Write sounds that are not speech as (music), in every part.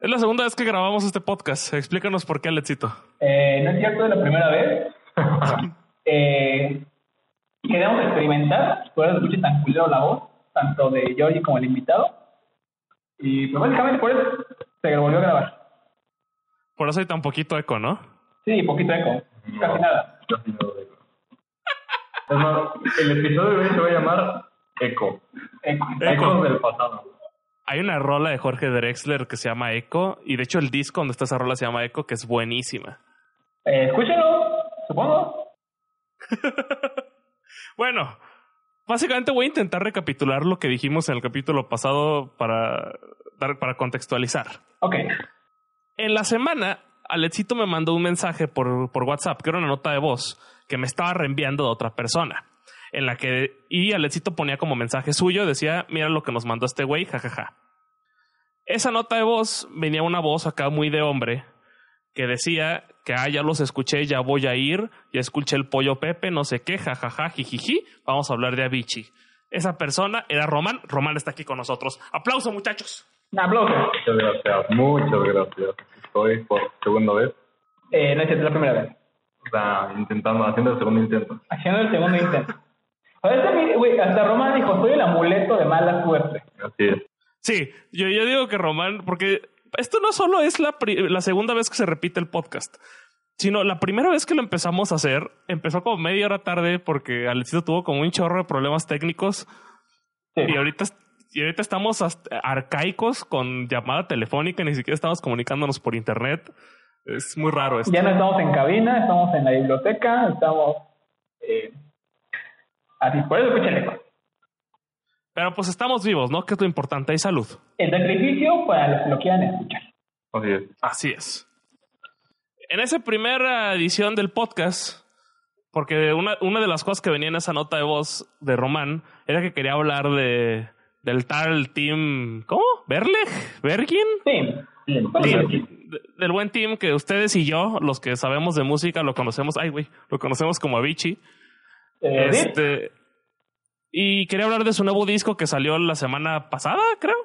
Es la segunda vez que grabamos este podcast. Explícanos por qué, Alexito. Eh, no es cierto, es la primera vez. (laughs) eh, queríamos experimentar, por eso escuche tan culero la voz, tanto de Georgie como el invitado. Y pues básicamente por eso se volvió a grabar. Por eso hay tan poquito eco, ¿no? Sí, poquito eco. Casi nada. Casi nada de eco. Es más, el episodio de hoy se va a llamar Eco. Eco. Ecos del pasado. Hay una rola de Jorge Drexler que se llama Echo y de hecho el disco donde está esa rola se llama Echo que es buenísima. Eh, escúchenlo, supongo. (laughs) bueno, básicamente voy a intentar recapitular lo que dijimos en el capítulo pasado para dar para contextualizar. Ok. En la semana, Alexito me mandó un mensaje por, por WhatsApp, que era una nota de voz, que me estaba reenviando de otra persona. En la que, y Alexito ponía como mensaje suyo, decía, mira lo que nos mandó este güey, jajaja. Esa nota de voz venía una voz acá muy de hombre, que decía que, ah, ya los escuché, ya voy a ir, ya escuché el pollo Pepe, no sé qué, jajaja, jijiji, vamos a hablar de Avicii. Esa persona era Román, Román está aquí con nosotros. Aplauso, muchachos. Un aplauso. Muchas gracias, muchas gracias. Estoy por segunda vez. Eh, no es la primera vez. O sea, intentando, haciendo el segundo intento. Haciendo el segundo intento. A veces, güey, hasta Román dijo, soy el amuleto de mala suerte. Así es. Sí, yo, yo digo que Román, porque esto no solo es la, pri- la segunda vez que se repite el podcast, sino la primera vez que lo empezamos a hacer, empezó como media hora tarde porque Alexito tuvo como un chorro de problemas técnicos Sí. y ahorita, y ahorita estamos arcaicos con llamada telefónica, ni siquiera estamos comunicándonos por internet. Es muy raro esto. Ya no estamos en cabina, estamos en la biblioteca, estamos... Eh, así, por eso escuchen eco. Pero pues estamos vivos, ¿no? Que es lo importante, hay salud. El sacrificio para los que lo quieran escuchar. Así es. Así es. En esa primera edición del podcast, porque una, una de las cosas que venía en esa nota de voz de Román era que quería hablar de del tal team, ¿cómo? ¿Berleg? ¿Bergin? Sí. Team. sí. De- Del buen team que ustedes y yo, los que sabemos de música, lo conocemos, ay güey, lo conocemos como Avicii. Eh. Este, y quería hablar de su nuevo disco que salió la semana pasada, creo.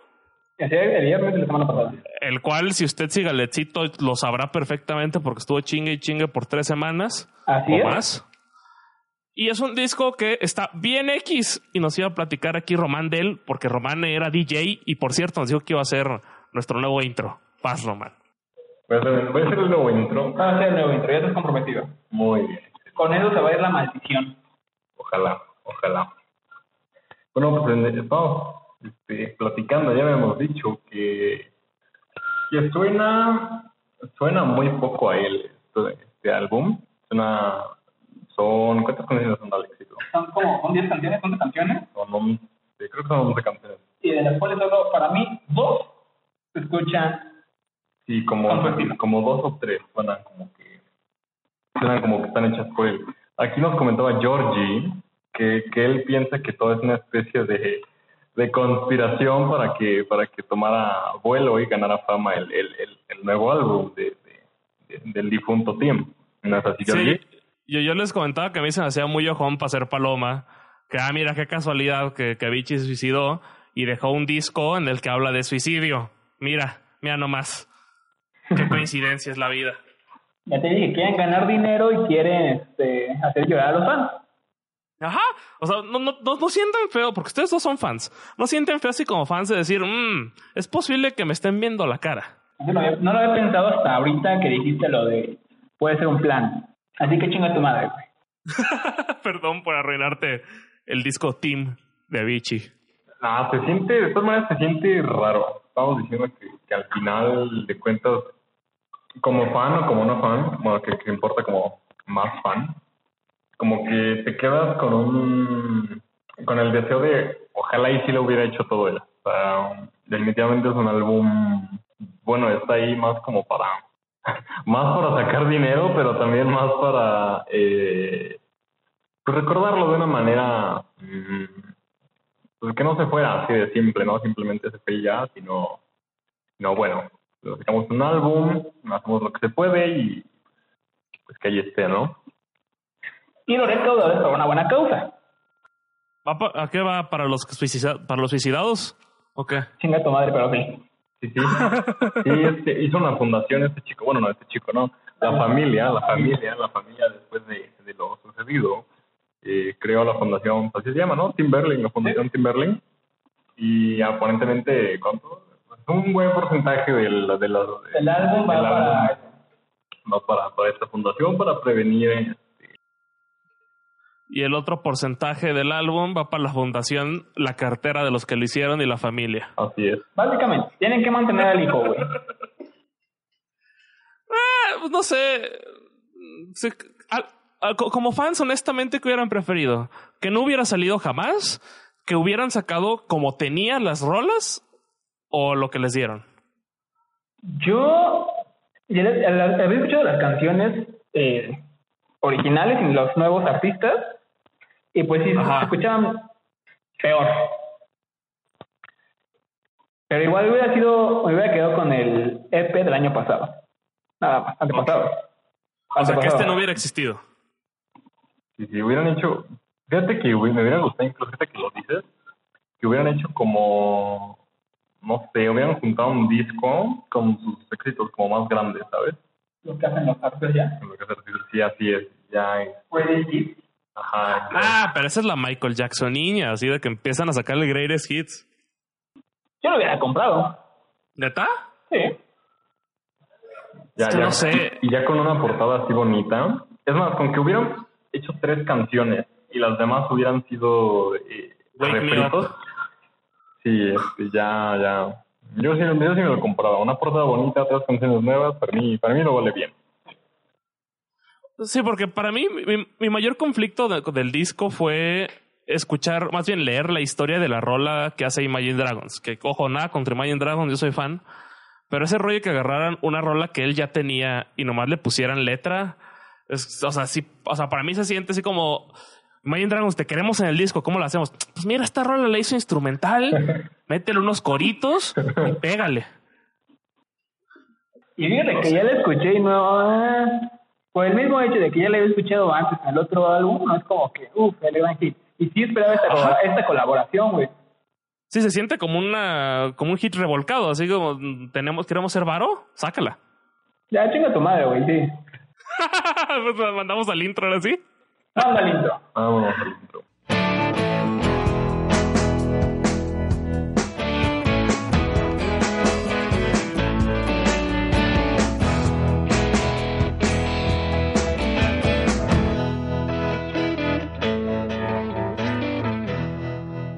El viernes de la semana pasada. El cual, si usted sigue a Lechito, lo sabrá perfectamente porque estuvo chingue y chingue por tres semanas Así o es. más. Y es un disco que está bien X y nos iba a platicar aquí Román de él porque Román era DJ y por cierto nos dijo que iba a ser nuestro nuevo intro. Paz, Román. Voy a hacer, voy a hacer el nuevo intro. Va a ser el nuevo intro, ya estás comprometido. Muy bien. Con eso se va a ir la maldición. Ojalá, ojalá. Bueno, pues estamos este, platicando, ya habíamos dicho que, que suena, suena muy poco a él este, este álbum. Suena, son, ¿cuántas canciones son de éxito? Son como, son 10 canciones, 11 canciones, Son, once, creo que son 11 canciones. y de las cuales solo, para mí, dos se escuchan. Sí, como, como dos o tres suenan como que suenan como que están hechas por él. Aquí nos comentaba Georgie que, que él piensa que todo es una especie de, de conspiración para que para que tomara vuelo y ganara fama el, el, el, nuevo álbum de, de- de- del difunto Tim. ¿No es así, Sí, Georgie? yo, yo les comentaba que a mí se me hacía muy ojón para ser paloma. Que, ah, mira qué casualidad que, que Avicii se suicidó y dejó un disco en el que habla de suicidio. Mira, mira nomás. Qué coincidencia es la vida. Ya te dije, quieren ganar dinero y quieren este, hacer llorar a los fans. Ajá. O sea, no, no, no, no sientan feo, porque ustedes dos son fans. No sienten feo así como fans de decir, mmm, es posible que me estén viendo la cara. Yo no, había- no lo había pensado hasta ahorita que dijiste lo de puede ser un plan. Así que chinga tu madre, güey. (laughs) Perdón por arruinarte el disco Team de Avicii. Ah, se siente, de todas maneras se siente raro. Estamos diciendo que, que al final de cuentas, como fan o como no fan, bueno, que, que importa como más fan, como que te quedas con un, con el deseo de, ojalá y sí lo hubiera hecho todo él. O sea, definitivamente es un álbum, bueno, está ahí más como para, (laughs) más para sacar dinero, pero también más para, eh, pues recordarlo de una manera, mm, pues que no se fuera así de simple, ¿no? Simplemente se fue sino, no, bueno, sacamos un álbum, hacemos lo que se puede y pues que ahí esté, ¿no? Y lo recaudadores para una buena causa. ¿Va pa- ¿A qué va? ¿Para los, suicida- ¿Para los suicidados? ¿O qué? Chinga tu madre, pero sí. Sí, sí. Sí, este, hizo una fundación este chico, bueno, no este chico, no. La familia, la familia, la familia después de, de lo sucedido, eh, creó la fundación, así se llama, ¿no? Timberlake, la fundación Timberlake. Y aparentemente, ¿cuánto? Un buen porcentaje del, de la, El álbum va para... va para, para esta fundación para prevenir este, Y el otro porcentaje del álbum va para la fundación, la cartera de los que lo hicieron y la familia. así es. Básicamente, tienen que mantener al hijo, güey. (laughs) Ah, pues no sé. Se- al- al- co- como fans, honestamente, ¿qué hubieran preferido? ¿Que no hubiera salido jamás? ¿Que hubieran sacado como tenían las rolas? ¿O lo que les dieron? Yo al- había escuchado las canciones eh, originales y los nuevos artistas y pues sí Ajá. se escuchaban peor. Pero igual hubiera sido, me hubiera quedado con el EP del año pasado. Nada más, antepasado. O sea, que este no hubiera existido. Si, si hubieran hecho, fíjate que me hubiera gustado, incluso fíjate que lo dices, que hubieran hecho como, no sé, hubieran juntado un disco con sus éxitos como más grandes, ¿sabes? Lo que hacen los artistas ya. Lo que refiere, sí, así es, ya, es- ajá, ya. Ah, pero esa es la Michael Jackson niña, así de que empiezan a sacarle greatest hits. Yo lo hubiera comprado. ¿Neta? Sí. ya, es que ya, no sé. Y ya con una portada así bonita. Es más, con que hubieran hecho tres canciones y las demás hubieran sido eh, Wake me refritos. Sí, este, ya, ya. Yo sí, yo sí me lo compraba. Una portada bonita, tres canciones nuevas, para mí, para mí lo vale bien. Sí, porque para mí mi, mi mayor conflicto de- del disco fue escuchar, más bien leer la historia de la rola que hace Imagine Dragons. Que, ojo, nada contra Imagine Dragons, yo soy fan. Pero ese rollo que agarraran una rola que él ya tenía y nomás le pusieran letra, es- o sea, sí, o sea, para mí se siente así como Imagine Dragons, te queremos en el disco, ¿cómo lo hacemos? Pues mira, esta rola la hizo instrumental, (laughs) métele unos coritos y pégale. Y fíjate que ya la escuché y no. ah, por el mismo hecho de que ya la había escuchado antes en el otro álbum, no es como que, uff, el gran hit. Y sí esperaba esta, colaboración, güey. Sí, se siente como una, como un hit revolcado, así como mm, tenemos, queremos ser varo, sácala. Ya chinga tu madre, güey, sí. (laughs) Pues mandamos al intro ahora sí. Anda lindo. Vámonos al intro.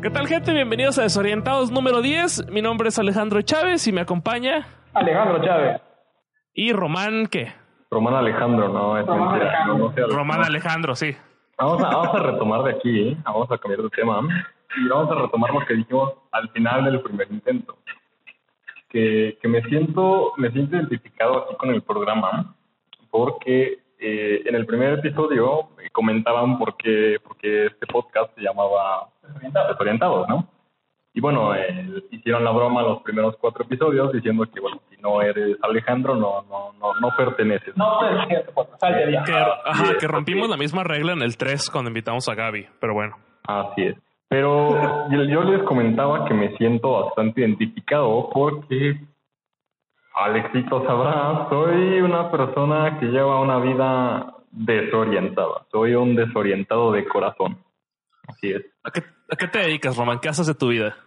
¿Qué tal, gente? Bienvenidos a Desorientados número 10. Mi nombre es Alejandro Chávez y me acompaña. Alejandro Chávez. Y Román, ¿qué? Román Alejandro, no, es Román mentira. Alejandro. No, Román Alejandro, sí. Vamos a, vamos a retomar de aquí, ¿eh? vamos a cambiar de tema y vamos a retomar lo que dijimos al final del primer intento. Que, que me siento me siento identificado aquí con el programa porque eh, en el primer episodio comentaban por qué, por qué este podcast se llamaba Desorientados, ¿no? Y bueno, eh, hicieron la broma los primeros cuatro episodios diciendo que, bueno, si no eres Alejandro, no, no, no, no perteneces. No puedes decir este podcast, salte de ajá, que rompimos la misma regla en el 3 cuando invitamos a Gaby, pero bueno. Así es. Pero yo, yo les comentaba que me siento bastante identificado porque, Alexito sabrá, soy una persona que lleva una vida desorientada. Soy un desorientado de corazón. Así es. ¿A qué, a qué te dedicas, Román? ¿Qué haces de tu vida?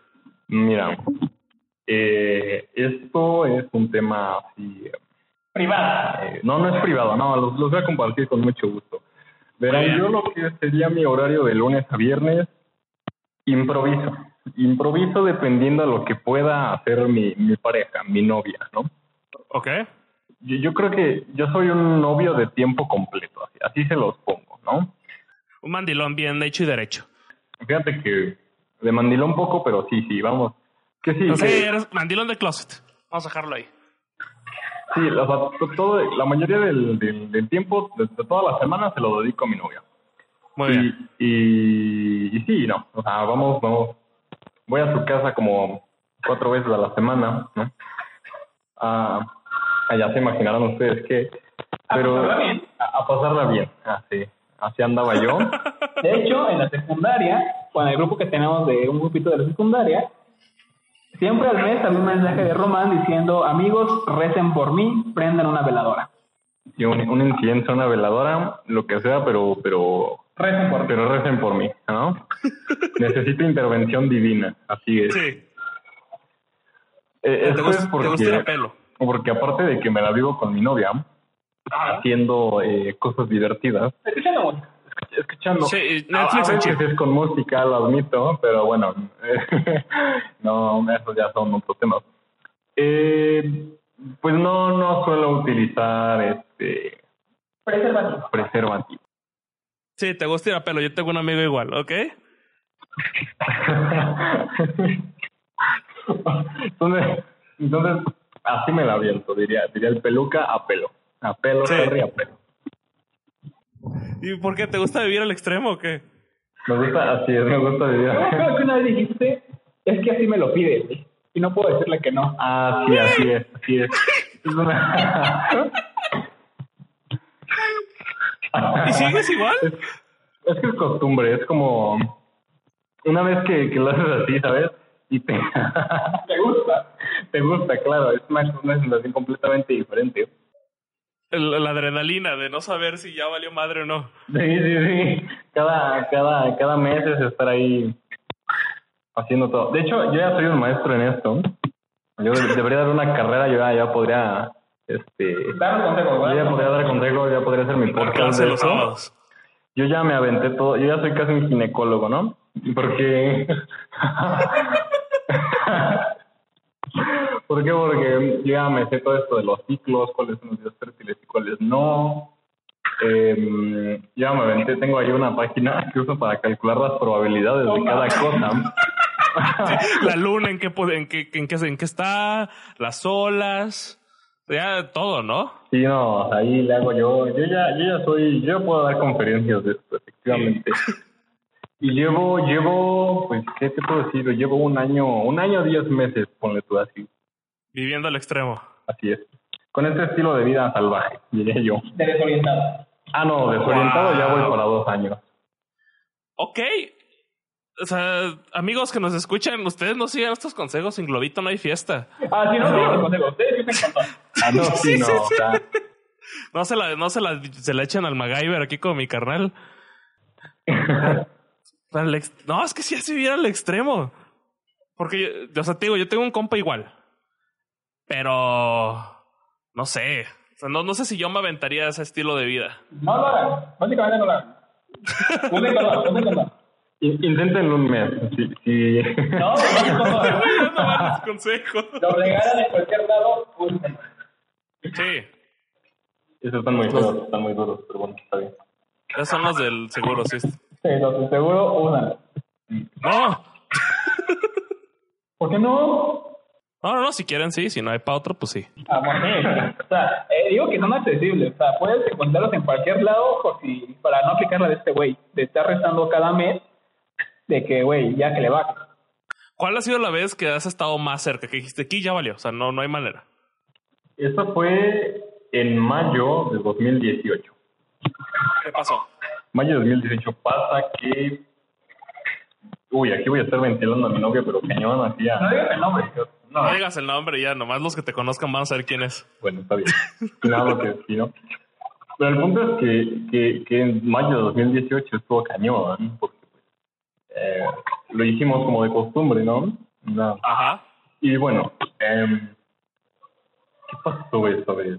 Mira, eh, esto es un tema así Privada. Eh, no, no es privado, no, los, los voy a compartir con mucho gusto. Verán, yo lo que sería mi horario de lunes a viernes, improviso. Improviso dependiendo de lo que pueda hacer mi, mi pareja, mi novia, ¿no? ¿Ok? Yo, yo creo que yo soy un novio de tiempo completo, así, así se los pongo, ¿no? Un mandilón bien hecho y derecho. Fíjate que de mandilón poco, pero sí, sí, vamos. Que sí, sea, que- eres mandilón de closet. Vamos a dejarlo ahí. sí, o sea, to- todo, la mayoría del, del, del tiempo, de, de toda la semana, se lo dedico a mi novia. Muy y, bien. Y, y sí, no, o sea, vamos, vamos, voy a su casa como cuatro veces a la semana, ¿no? Ah, ya se imaginarán ustedes que, pero pasarla bien. A, a pasarla bien, así, así andaba yo. (laughs) De hecho, en la secundaria, con el grupo que tenemos de un grupito de la secundaria, Siempre al mes había un mensaje de Román diciendo, amigos, recen por mí, prendan una veladora. Y un, un incienso, una veladora, lo que sea, pero, pero, Recen por mí. pero recen por mí, ¿no? (laughs) Necesito intervención divina, así es. Sí. Eh, ¿Te, gusta, es te gusta porque, pelo? porque aparte de que me la vivo con mi novia, haciendo eh, cosas divertidas, Escuchando música. Escuchando. Sí, a, veces es con música, lo admito, pero bueno, (laughs) no, esos ya son otros temas. Eh, pues no, no suelo utilizar este Preservativo. preservativo. Sí, te gusta ir a pelo. Yo tengo un amigo igual, ¿ok? entonces, entonces, así me la aviento, diría, diría el peluca a pelo. A pelo, Sí. Terry, a pelo. ¿Y por qué? ¿Te gusta vivir al extremo o qué? Me gusta, así es, me gusta vivir. Yo creo que una vez dijiste, es que así me lo pide, güey. Y no puedo decirle que no. Ah, sí, así es, así es. Es una- ¿Y sigues igual? Es, es que es costumbre, es como una vez que, que lo haces así, ¿sabes? Y te, (laughs) ¿Te gusta? te gusta, claro, es una, una sensación completamente diferente. El- la adrenalina de no saber si ya valió madre o no. Sí, sí, sí. Cada, cada, cada mes es estar ahí haciendo todo. De hecho, yo ya soy un maestro en esto. Yo de- debería dar una carrera, yo ya, ya podría, este, Dar yo ya podría dar consejos, ya podría hacer mi podcast de los eso. sábados. Yo ya me aventé todo, yo ya soy casi un ginecólogo, ¿no? Porque... ¿Por qué? Porque yo ya me sé todo esto de los ciclos, cuáles son los días fértiles y cuáles no. Eh, ya me aventé, tengo ahí una página (laughs) que uso para calcular las probabilidades de cada cosa. (laughs) La luna en qué, en qué, en qué, en qué está, las olas, ya todo, ¿no? Sí, no, ahí le hago yo. Yo ya, yo ya soy, yo ya puedo dar conferencias de esto, efectivamente. (laughs) Y llevo, llevo, pues, ¿qué te puedo decir? Llevo un año, un año, diez meses, ponle tú así. Viviendo al extremo. Así es. Con este estilo de vida salvaje, diría yo. De desorientado. Ah, no, desorientado ya voy para dos años. Ok. O sea, amigos que nos escuchan, ustedes no sigan estos consejos. Sin globito no hay fiesta. Ah, sí, no, no, no, consejo. Ustedes. Ah, no, (laughs) sí, Sí, no, sí, o sea, No se la, no se la, se la echen al MacGyver aquí con mi carnal. (laughs) No, es que sí hace vivir al extremo. Porque, yo, o sea, te digo, yo tengo un compa igual. Pero, no sé. O sea, no, no sé si yo me aventaría ese estilo de vida. No lo hagan. Básicamente no lo hagan. (laughs) In- inténtenlo un mes. Si, si... No, (laughs) no van los (laughs) consejos. Lo regalan en cualquier lado. Sí, Esos están muy duros, están muy duros, pero bueno, está bien. esos son los del seguro, sí. Sí, los de seguro usan. No, ¿Por qué no? No, no, no, si quieren sí, si no hay para otro, pues sí. Ah, bueno, sí. O sea, eh, digo que son accesibles. O sea, puedes encontrarlos en cualquier lado por si, para no aplicar la de este güey. De estar restando cada mes de que, güey, ya que le baja. ¿Cuál ha sido la vez que has estado más cerca? Que dijiste, aquí ya valió, o sea, no, no hay manera. Esto fue en mayo de 2018. ¿Qué pasó? Mayo de 2018 pasa que... Uy, aquí voy a estar ventilando a mi novia, pero cañón hacía... No digas el nombre. No, No digas el nombre ya, nomás los que te conozcan van a saber quién es. bueno, está bien. (laughs) Lo que sí, ¿no? Pero el punto es que, que, que en mayo de 2018 estuvo cañón, porque eh, lo hicimos como de costumbre, ¿no? No. Ajá. Y bueno, em, ¿qué pasó esta vez?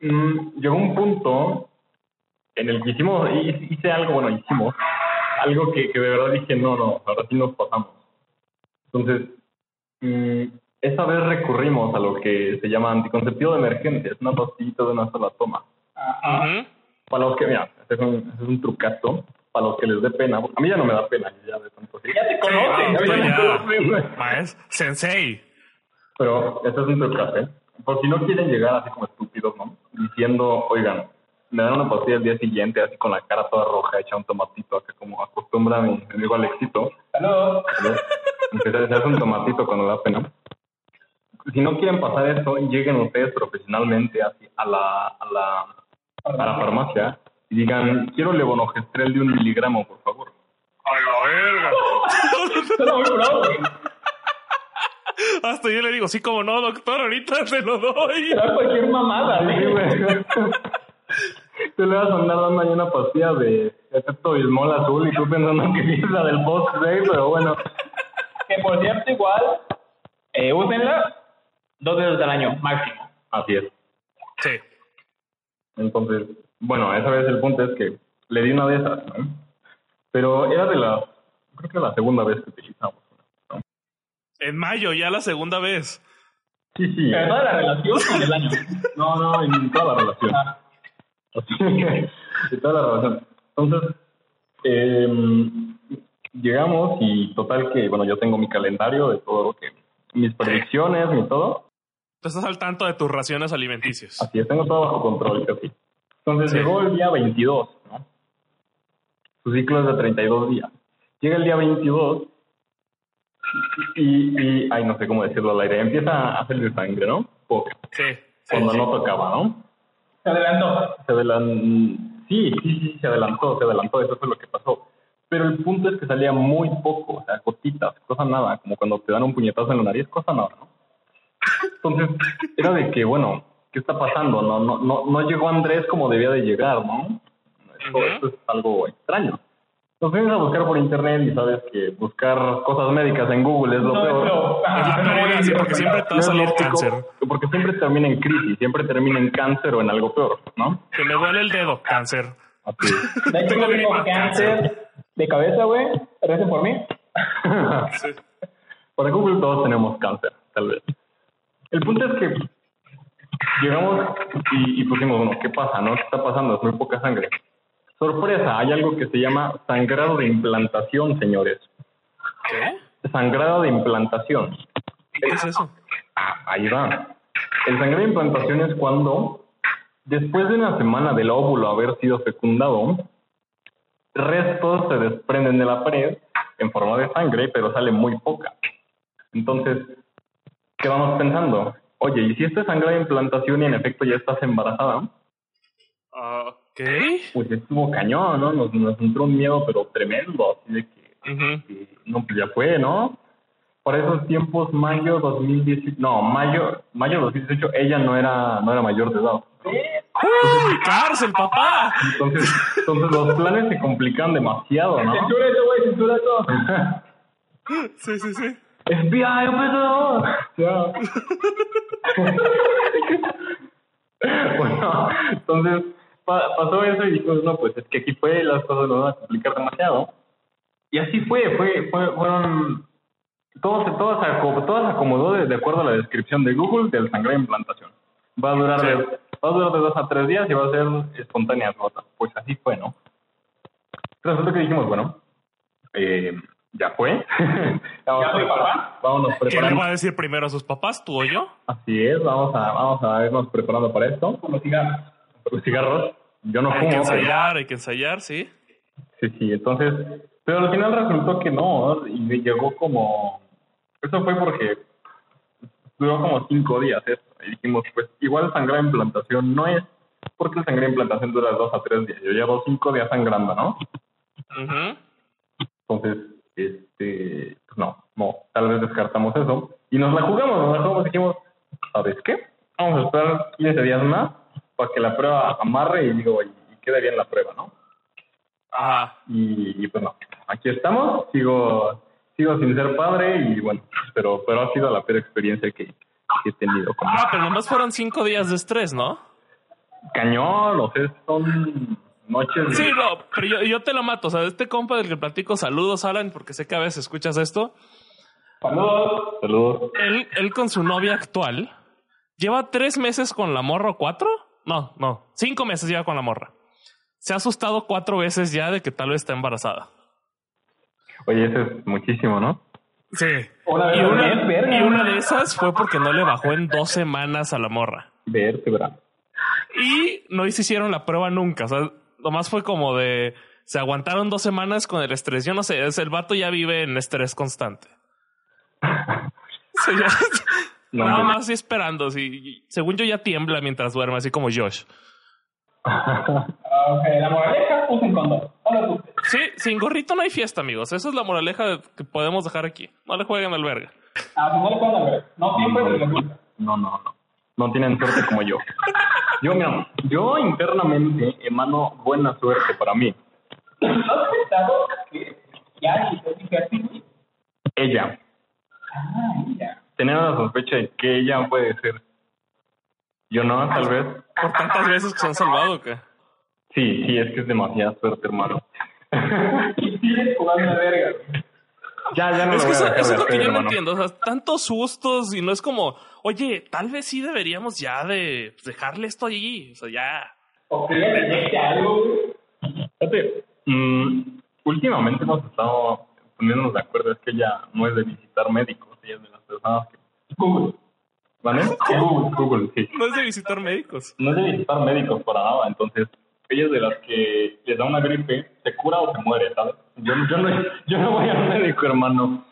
Mm, llegó un punto en el que hicimos, hi- hice algo, bueno, hicimos algo que, que de verdad dije, no, no, ahora sí nos pasamos. Entonces, mm, esa vez recurrimos a lo que se llama anticonceptivo de emergencia, es una pastillita de una sola toma. Ajá. Para los que, mira, este es un, este es un trucazo, para los que les dé pena, a mí ya no me da pena, ya de tanto así. Ya te conocen. Sí, ya. Maes, sensei. Pero este es un trucazo, ¿eh? Por si no quieren llegar así como estúpidos, ¿no? Diciendo, oigan, me dan una pastilla el día siguiente así con la cara toda roja, hecha un tomatito acá como acostumbra mi mi amigo Alexito. Saludos. ¿Ves? Que se se hace un tomatito cuando da pena. Si no quieren pasar eso, lleguen ustedes profesionalmente así a la, a la, a la farmacia y digan, quiero levonorgestrel de un miligramo, por favor. A la verga. Suena muy bravo. Hasta yo le digo, sí, como no, doctor, ahorita se lo doy. Era cualquier mamada, Sí, güey. Tú le vas a andar dando ahí una pastilla de efecto bismol azul y tú pensando que es la del box day, pero bueno. Que por cierto, igual, eh, úsenla dos veces al año, máximo. Así es. Sí. Entonces, bueno, esa vez el punto es que le di una de esas, ¿no? Pero era de la, creo que la segunda vez que utilizamos. ¿no? En mayo, ya la segunda vez. Sí, sí. Pero toda la relación con el año. (laughs) No, no, en toda la relación. Ah, (laughs) en toda la relación. Entonces, eh, llegamos y total que, bueno, yo tengo mi calendario de todo lo que, mis predicciones, mi todo. Tú estás al tanto de tus raciones alimenticias. Así es, tengo todo bajo control, casi. Entonces Sí. llegó el día 22, ¿no? Su ciclo es de 32 días. Llega el día 22 y, y, ay, no sé cómo decirlo al aire, empieza a salir sangre, ¿no? Poca. Sí. sí, Cuando sí. no tocaba, ¿no? se adelantó. Se adelan... Sí, sí, sí, se adelantó, se adelantó, eso fue lo que pasó. Pero el punto es que salía muy poco, o sea, gotitas, cosa nada, como cuando te dan un puñetazo en la nariz, cosa nada, ¿no? Entonces, era de que, bueno, ¿qué está pasando? No, no, no, no llegó Andrés como debía de llegar, ¿no? Esto, es algo extraño. Entonces vienes a buscar por internet y sabes que buscar cosas médicas en Google es lo No, peor. pero- Es la peor, sí, porque siempre te va a No es salir cáncer. Porque siempre termina en crisis, siempre termina en cáncer o en algo peor, ¿no? Que me duele el dedo, cáncer. Así. De hecho, (laughs) Tengo cáncer de cabeza, güey. Recen por mí. Sí. (laughs) Para Google todos tenemos cáncer, tal vez. El punto es que llegamos y, y pusimos, bueno, ¿qué pasa? no? ¿Qué está pasando? Es muy poca sangre. Sorpresa, hay algo que se llama sangrado de implantación, señores. ¿Qué? Sangrado de implantación. ¿Qué es eso? Ah, ahí va. El sangrado de implantación es cuando, después de una semana del óvulo haber sido fecundado, restos se desprenden de la pared en forma de sangre, pero sale muy poca. Entonces, ¿qué vamos pensando? Oye, ¿y si esto es sangrado de implantación y en efecto ya estás embarazada? Ah, ok. Pues estuvo cañón, ¿no? Nos, nos entró un miedo, pero tremendo, así de que que, no, pues ya fue, ¿no? Para esos tiempos, mayo 2018, no, mayo, mayo 2018, ella no era, no era mayor de edad. ¡Uy, cárcel, papá! Entonces, entonces los planes se complican demasiado, ¿no? Censura eso, güey, censura eso. (laughs) Sí, sí, sí. FBI, operador. Ya. (laughs) bueno, entonces pa- pasó eso y dijimos, no, pues es que aquí fue, las cosas nos van a complicar demasiado. Y así fue, fue, fue fueron, todo se, todo se, aco- todo se acomodó de, de acuerdo a la descripción de Google del sangrado de implantación. Va a durar Sí. de, va a durar de dos a tres días y va a ser espontáneas gotas. Pues así fue, ¿no? Resulta que dijimos, bueno, eh, ya fue. (laughs) Vamos ¿Ya fue, a- papá? Vámonos ¿Quién le preparando. va a decir primero a sus papás, tú o yo? Así es, vamos a, vamos a irnos preparando para esto. Como cigarros. Los cigarros, yo no Hay fumo. que pero- ensayar, hay que ensayar, sí. Sí, sí, entonces, pero al final resultó que no, y me llegó como, eso fue porque duró como cinco días esto, y dijimos, pues igual sangrar en implantación no es, porque el sangrar en implantación dura dos a tres días, yo llevo cinco días sangrando, ¿no? Entonces, este, pues no, no, tal vez descartamos eso, y nos la jugamos, nos la jugamos y dijimos, ¿sabes qué? Vamos a esperar 15 días más para que la prueba amarre y digo, y, y quede bien la prueba, ¿no? Ajá. y, y, pues no, aquí estamos, sigo sigo sin ser padre y bueno, pero pero ha sido la peor experiencia que, que he tenido con Ah, pero nomás fueron cinco días de estrés, ¿no? cañón, o sea, son noches de- Sí, no, pero yo, yo te lo mato. O sea, este compa del que platico, saludos, Alan, porque sé que a veces escuchas esto. Saludos. saludos. Él, él con su novia actual lleva tres meses con la morra o cuatro. No, no, cinco meses lleva con la morra. Se ha asustado cuatro veces ya de que tal vez está embarazada. Oye, eso es muchísimo, ¿no? Sí. Una Y una, y de esas fue porque no le bajó en dos semanas a la morra. Vértebra. Y no se hicieron la prueba nunca. O sea, nomás fue como de. Se aguantaron dos semanas con el estrés. Yo no sé, es el vato ya vive en estrés constante. (laughs) Sí, ya- No, nada no. más esperando. Sí, según yo ya tiembla mientras duerme, así como Josh. Ah, ok, la moraleja, usen condón. No. Sí, sin gorrito no hay fiesta, amigos. Esa es la moraleja que podemos dejar aquí. No le jueguen al verga. Ah, pues no le pueden ver. No siempre se les gusta. No, no, no. No tienen suerte como yo. Yo, mira, yo internamente emano buena suerte para mí. ¿No has pensado que ya si? Ella. Ah, mira. Tenía la sospecha de que ella puede ser. Yo no, tal vez. Por tantas veces que se han salvado, ¿o ¿qué? Sí, sí, es que es demasiada suerte, hermano. Jugando verga, ya, ya no Es lo que voy a eso, dejar eso de es lo que yo no entiendo. O sea, tantos sustos y no es como, oye, tal vez sí deberíamos ya de pues, dejarle esto allí. O sea, ya. O que ya deje algo. Fíjate, mm, últimamente hemos estado poniéndonos de acuerdo, es que ella no es de visitar médicos, ella es de las personas que... Google. ¿Vale? (laughs) Google, Google, sí. No es de visitar médicos. No es de visitar médicos para nada, entonces ella es de las que les da una gripe, se cura o se muere, ¿sabes? Yo, yo, no, yo no voy al médico, hermano.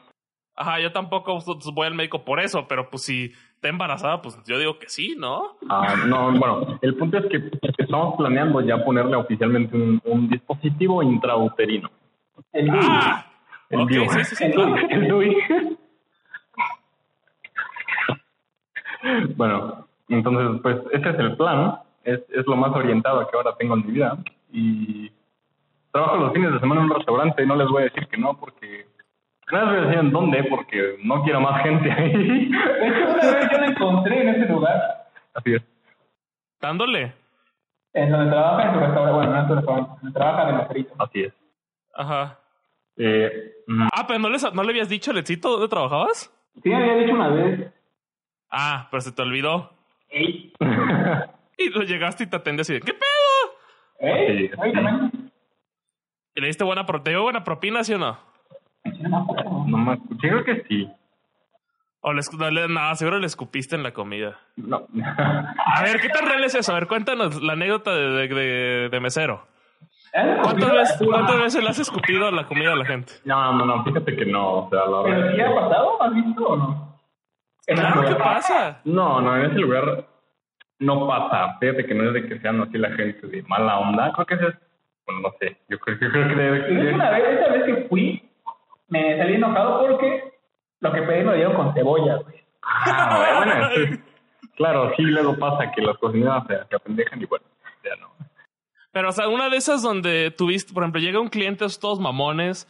Ajá, yo tampoco voy al médico por eso, pero pues si está embarazada, pues yo digo que sí, ¿no? Ah, no, bueno, el punto es que estamos planeando ya ponerle oficialmente un, un dispositivo intrauterino. El. ¡Ah! El Ok, DIU. sí, sí, sí, El claro. DIU. El DUI. (laughs) Bueno, entonces, pues ese es el plan. Es, es lo más orientado que ahora tengo en mi vida. Y trabajo los fines de semana en un restaurante. No les voy a decir que no, porque. No les voy a decir en dónde, porque no quiero más gente ahí. De hecho, una vez yo la encontré en ese lugar. Así es. Dándole. En donde trabaja en su restaurante. Bueno, no en su restaurante. Donde trabaja de meserito. Así es. Ajá. Eh, mm, Ah, pero ¿no, les, ¿no le habías dicho, Lecito, dónde trabajabas? Sí, me había dicho una vez. Ah, pero se te olvidó. Ey. (laughs) Y lo llegaste y te atendí así de, ¿qué pedo? ¿Eh? ¿Y le diste buena, pro- te dio buena propina, sí o no? No me acuerdo. no me escuché, creo que sí. O le, escu- no, le- no, seguro le escupiste en la comida. No. A ver, ¿qué tan real es eso? A ver, cuéntanos la anécdota de, de, de- de mesero. ¿Eh? ¿Cuántas veces, ¿Cuántas veces le has escupido a la comida a la gente? no, no, no, fíjate que no. O sea, la ¿Pero verdad. sí ha pasado? ¿Has visto o no? Claro, ¿qué pasa? No, no, en ese lugar no pasa. Fíjate que no es de que sean así la gente de mala onda. Creo que es, bueno, no sé. Yo creo, yo creo que debe ser. una vez, esa vez que fui, me salí enojado porque lo que pedí me lo dieron con cebolla, güey. Ah, bueno, claro, sí, luego pasa que las cocineras se, se apendejan y bueno, ya no. Pero, o sea, una de esas donde tuviste, por ejemplo, llega un cliente, todos mamones,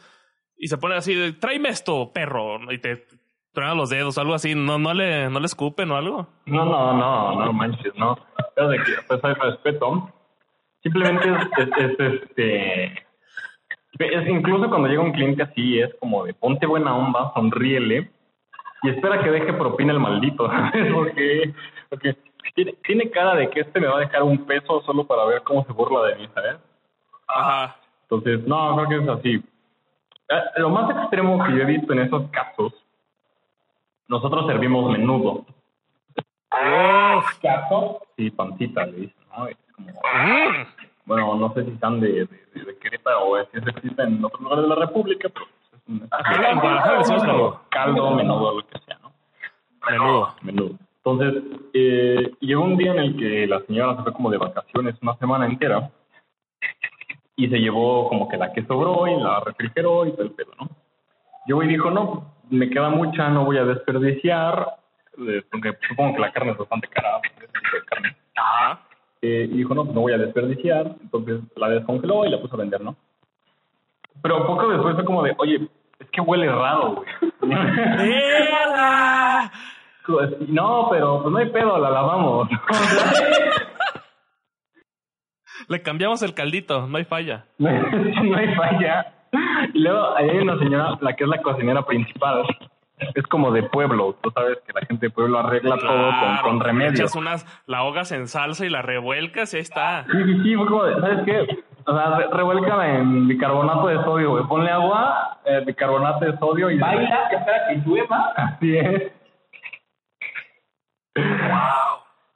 y se pone así de, tráeme esto, perro, y te truena los dedos o algo así, ¿no, no, le, no le escupen o algo? No, no, no, no manches, no. Pero de que, pues hay respeto. Simplemente es, es, es, este. Es incluso cuando llega un cliente así, es como de ponte buena onda, sonríele y espera que deje propina el maldito, (laughs) ¿sabes? Porque, porque tiene, tiene cara de que este me va a dejar un peso solo para ver cómo se burla de mí, ¿sabes? Ajá. Entonces, no, creo que es así. Eh, Lo más extremo que yo he visto en esos casos, nosotros servimos menudo. ¿Qué asco? Sí, pancita, le dicen, ¿no? Es como, Mm. bueno, no sé si están de, de, de, de Querétaro o si eso existe en otros lugares de la República, pero es un decimos menudo. caldo, menudo, lo que sea, ¿no? Menudo. Menudo. Entonces, eh, llegó un día en el que la señora se fue como de vacaciones una semana entera y se llevó como que la que sobró y la refrigeró y todo el pedo, ¿no? Llegó y dijo, no, me queda mucha, no voy a desperdiciar, porque supongo que la carne es bastante cara, carne. Ajá. Eh, y dijo, no, pues no voy a desperdiciar. Entonces la descongeló y la puso a vender, ¿no? Pero poco después fue como de, oye, es que huele raro, güey. Pues, (laughs) no, pero pues no hay pedo, la lavamos. (laughs) Le cambiamos el caldito, no hay falla. (laughs) no hay falla. Y luego ahí hay una señora, la que es la cocinera principal. Es como de pueblo. Tú sabes que la gente de pueblo arregla todo con, con. Echas unas, la ahogas en salsa y la revuelcas y ahí está. Sí, sí, sí, fue como de, ¿sabes qué? O sea, re- revuélcala en bicarbonato de sodio, güey. Ponle agua, eh, bicarbonato de sodio y... Baila, espera que llueva. Así es.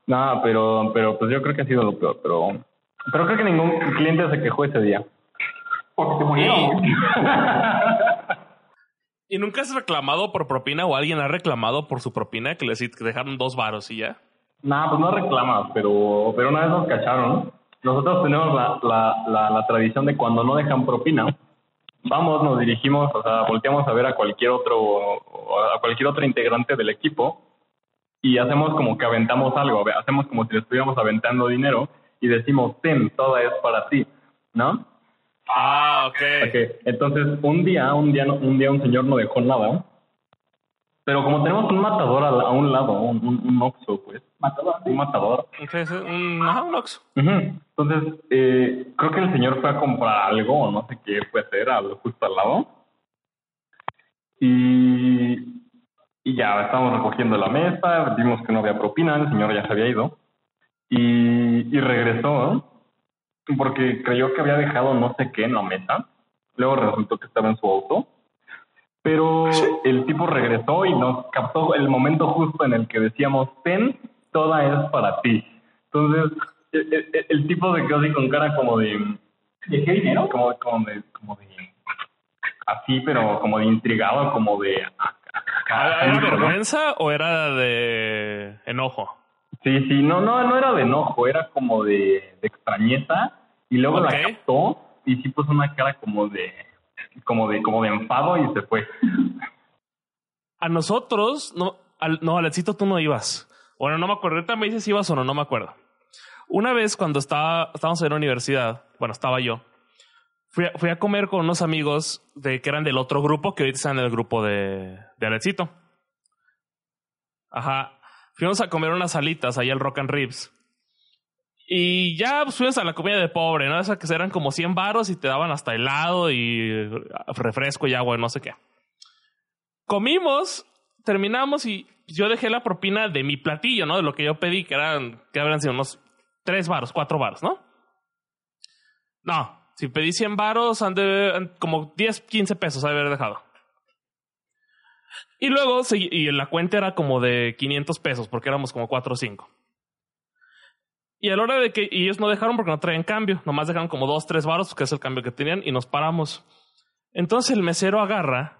No, pero, pero pues yo creo que ha sido lo peor, pero, pero creo que ningún cliente se quejó ese día. Porque se murieron. (laughs) ¿Y nunca has reclamado por propina o alguien ha reclamado por su propina que les que dejaron dos varos y ya? No, pues no reclamas, pero, pero una vez nos cacharon. Nosotros tenemos la, la, la, la tradición de cuando no dejan propina, vamos, nos dirigimos, o sea, volteamos a ver a cualquier otro, a cualquier otro integrante del equipo y hacemos como que aventamos algo, hacemos como si le estuviéramos aventando dinero y decimos, ten, toda es para ti, ¿no? Ah, ok. okay. Entonces, un día, un día, un día un señor no dejó nada, pero como tenemos un matador a, un lado, un, un, oxo, pues. Matador. Un matador. un, ajá, un oxo. Entonces, eh, creo que el señor fue a comprar algo, o no sé qué fue a hacer, justo al lado. Y, y ya, estábamos recogiendo la mesa, vimos que no había propina, el señor ya se había ido. Y, y regresó, porque creyó que había dejado no sé qué en la mesa. Luego resultó que estaba en su auto pero el tipo regresó y nos captó el momento justo en el que decíamos, ten, toda es para ti. Entonces, e, e, e, el, tipo se quedó así con cara como de... ¿De qué dinero? Como, como de... Como de así, pero como de intrigado, como de... ¿Era vergüenza o era de enojo? Sí, sí, no, no, no era de enojo, era como de, extrañeza y luego la captó y sí puso una cara como de como de, como de enfado y se fue. A nosotros, no, al, no, Alexito, tú no ibas. Bueno, no me acuerdo. Ahorita me dices si ibas o no, no me acuerdo. Una vez cuando estaba, estábamos en la universidad, bueno, estaba yo, fui a, fui a comer con unos amigos de que eran del otro grupo, que ahorita están en el grupo de, de Alexito. Ajá. Fuimos a comer unas alitas ahí al Rock and Ribs. Y ya pues, fuimos a la comida de pobre, ¿no? Esa que eran como 100 varos y te daban hasta helado y refresco y agua, no sé qué. Comimos, terminamos y yo dejé la propina de mi platillo, ¿no? De lo que yo pedí, que eran, que habrían sido unos 3 varos, 4 varos, ¿no? No, si pedí 100 varos, han de, como 10, 15 pesos haber dejado. Y luego, y la cuenta era como de 500 pesos, porque éramos como 4 o 5. Y a la hora de que y ellos no dejaron porque no traían cambio, nomás dejaron como dos, tres varos, que es el cambio que tenían, y nos paramos. Entonces el mesero agarra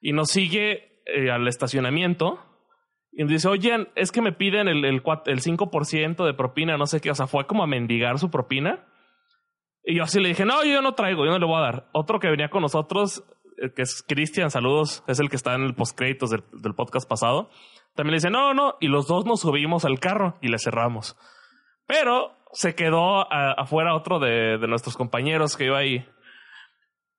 y nos sigue eh, al estacionamiento y nos dice, oye, es que me piden el, el, el 5% de propina, no sé qué, o sea, fue como a mendigar su propina. Y yo así le dije, no, yo no traigo, yo no le voy a dar. Otro que venía con nosotros, que es Cristian, saludos, es el que está en el postcréditos del, del podcast pasado. También le dice, no, no, y los dos nos subimos al carro y le cerramos. Pero se quedó afuera otro de, de, nuestros compañeros que iba ahí.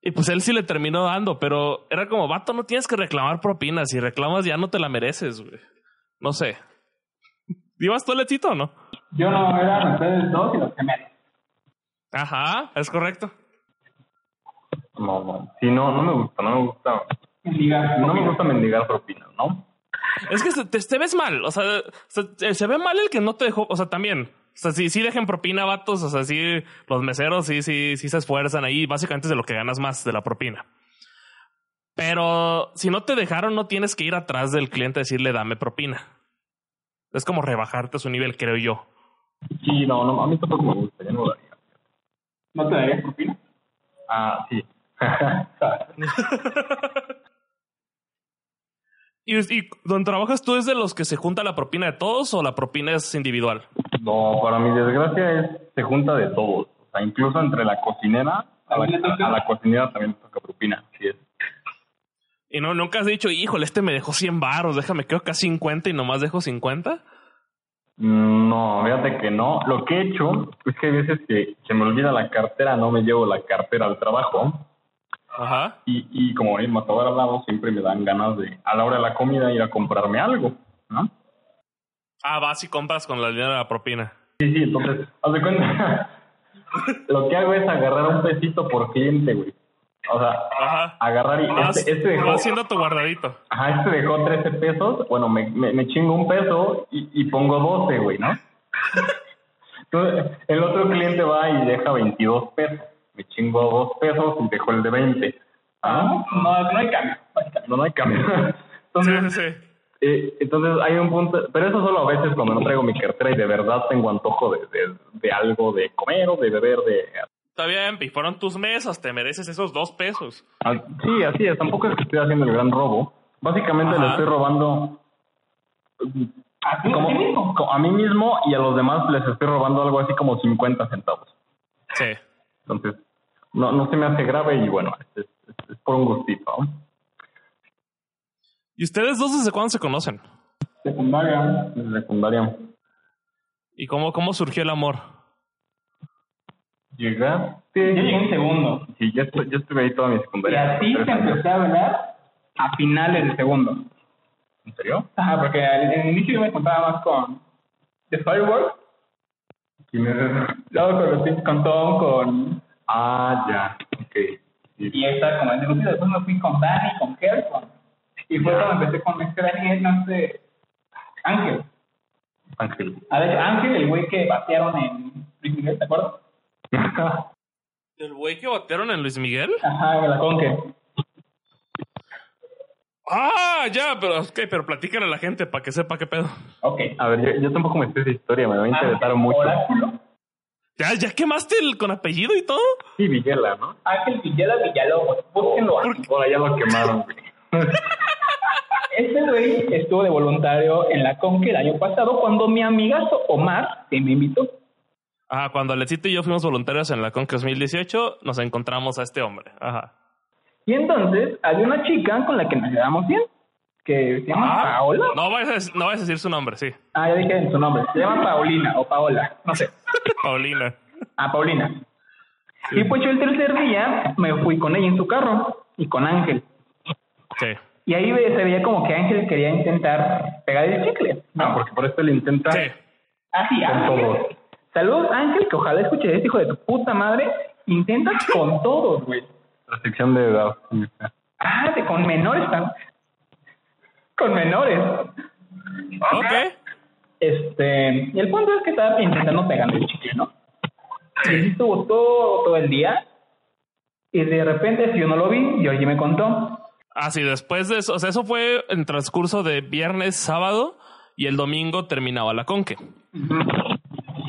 Y pues él sí le terminó dando, pero era como, vato, no tienes que reclamar propinas. Si reclamas ya no te la mereces, güey. No sé. (laughs) ¿Ibas tú, Letito, o no? Yo no, eran ustedes dos y los gemelos. Ajá, es correcto. No, no. Sí, no, no me gusta, no me gusta. Mendigar. No me gusta mendigar propinas, ¿no? Es que te, te, ves mal, o sea, se, se, ve mal el que no te dejó, o sea, también, o sea, sí, sí dejen propina, vatos. O sea, sí, los meseros sí, sí, sí se esfuerzan ahí. Básicamente es de lo que ganas más de la propina. Pero si no te dejaron, no tienes que ir atrás del cliente a decirle dame propina. Es como rebajarte a su nivel, creo yo. Sí, no, no, a mí tampoco me gusta, yo no lo daría. ¿No te darías propina? Ah, sí. (laughs) ¿Y, ¿Y donde trabajas tú es de los que se junta la propina de todos o la propina es individual? No, para mi desgracia es, se junta de todos. O sea, incluso entre la cocinera, a la, a la cocinera también toca propina. Sí es. Y no, nunca has dicho, híjole, este me dejó 100 baros, déjame, creo que a 50 y nomás dejo 50. No, fíjate que no. Lo que he hecho es que hay veces que se me olvida la cartera, no me llevo la cartera al trabajo Ajá. Y, y como el matador al lado, siempre me dan ganas de, a la hora de la comida, ir a comprarme algo, ¿no? Ah, vas y compras con la dinero de la propina. Sí, sí, entonces, haz de cuenta. (laughs) lo que hago es agarrar un pesito por cliente, güey. O sea, Ajá. agarrar y este, este dejó. haciendo tu guardadito. Ajá, este dejó 13 pesos. Bueno, me, me, me chingo un peso y, y pongo 12, güey, ¿no? (laughs) Entonces, el otro cliente va y deja 22 pesos me chingo dos pesos y dejo el de 20. ¿Ah? No, no hay cambio. No, no hay cambio. (laughs) Entonces, sí, sí. Eh, entonces hay un punto, pero eso solo a veces cuando no traigo mi cartera y de verdad tengo antojo de, de, de algo de comer o de beber, de... Está bien, y fueron tus mesas, te mereces esos dos pesos. Ah, sí, así es, tampoco es que estoy haciendo el gran robo. Básicamente le estoy robando... ¿A, como, mismo? a mí mismo y a los demás les estoy robando algo así como 50 centavos. Sí. Entonces, no, no se me hace grave y bueno, es, es- es por un gustito. ¿Y ustedes dos desde cuándo se conocen? Secundaria. Desde secundaria. ¿Y cómo, cómo surgió el amor? Llegaste. Yo llegué en segundo. Sí, yo, estu- yo estuve ahí toda mi Y secundaria. así Tres te años. empecé a hablar a finales del segundo. ¿En serio? Ajá, porque al- en el inicio yo me contaba más con The Fireworks, ¿Quién es luego con, los Pins- con Tom, con... Ah, ya. Ok. Sí. Y esta como en el grupo, después me fui con Dani, con Ger, con... Y fue cuando empecé con este Dani, no sé, Ángel. Ángel. Ah, de hecho, Ángel, el güey que batearon en Luis Miguel, ¿te acuerdas? (laughs) ¿El güey que batearon en Luis Miguel? Ajá, en la Conque. Ah, ya, pero, ok, pero platícale a la gente para que sepa qué pedo. Ok. A ver, yo, yo tampoco me sé esa historia, me va a interesar Ángel mucho. Oráculo. ¿Ya, ya quemaste el con apellido y todo? Sí, Villela, ¿no? Ángel Villela Villalobos, búsquenlo. ¿Por aquí. Ahora ya lo quemaron. Este güey estuvo de voluntario en la Conque el año pasado cuando mi amigazo Omar, que me invitó, Ah, cuando Alecito y yo fuimos voluntarios en la Conca 2018, nos encontramos a este hombre. Ajá. Y entonces había una chica con la que nos llevamos bien, que se llama Ah, Paola. No vayas, a, no vayas a decir su nombre, sí. Ah, ya dije su nombre. Se llama Paulina o Paola, no sé. (laughs) Paulina. Ah, Paulina. Y pues yo el tercer día me fui con ella en su carro y con Ángel. Sí. Y ahí se veía como que Ángel quería intentar pegar el chicle. Ah, porque por eso le intenta Sí. Así, con Ángel. todos. Saludos, Ángel, que ojalá escuches esto, hijo de tu puta madre. Intentas con todos, güey. Restricción de edad. Ah, de, con menores, Con menores. Ok. Este, y el punto es que estaba intentando pegarle el chicle, ¿no? Y así estuvo todo, todo el día. Y de repente, si yo no lo vi, Georgie me contó. Ah, sí, después de eso, o sea, eso fue en transcurso de viernes, sábado y el domingo terminaba la conque.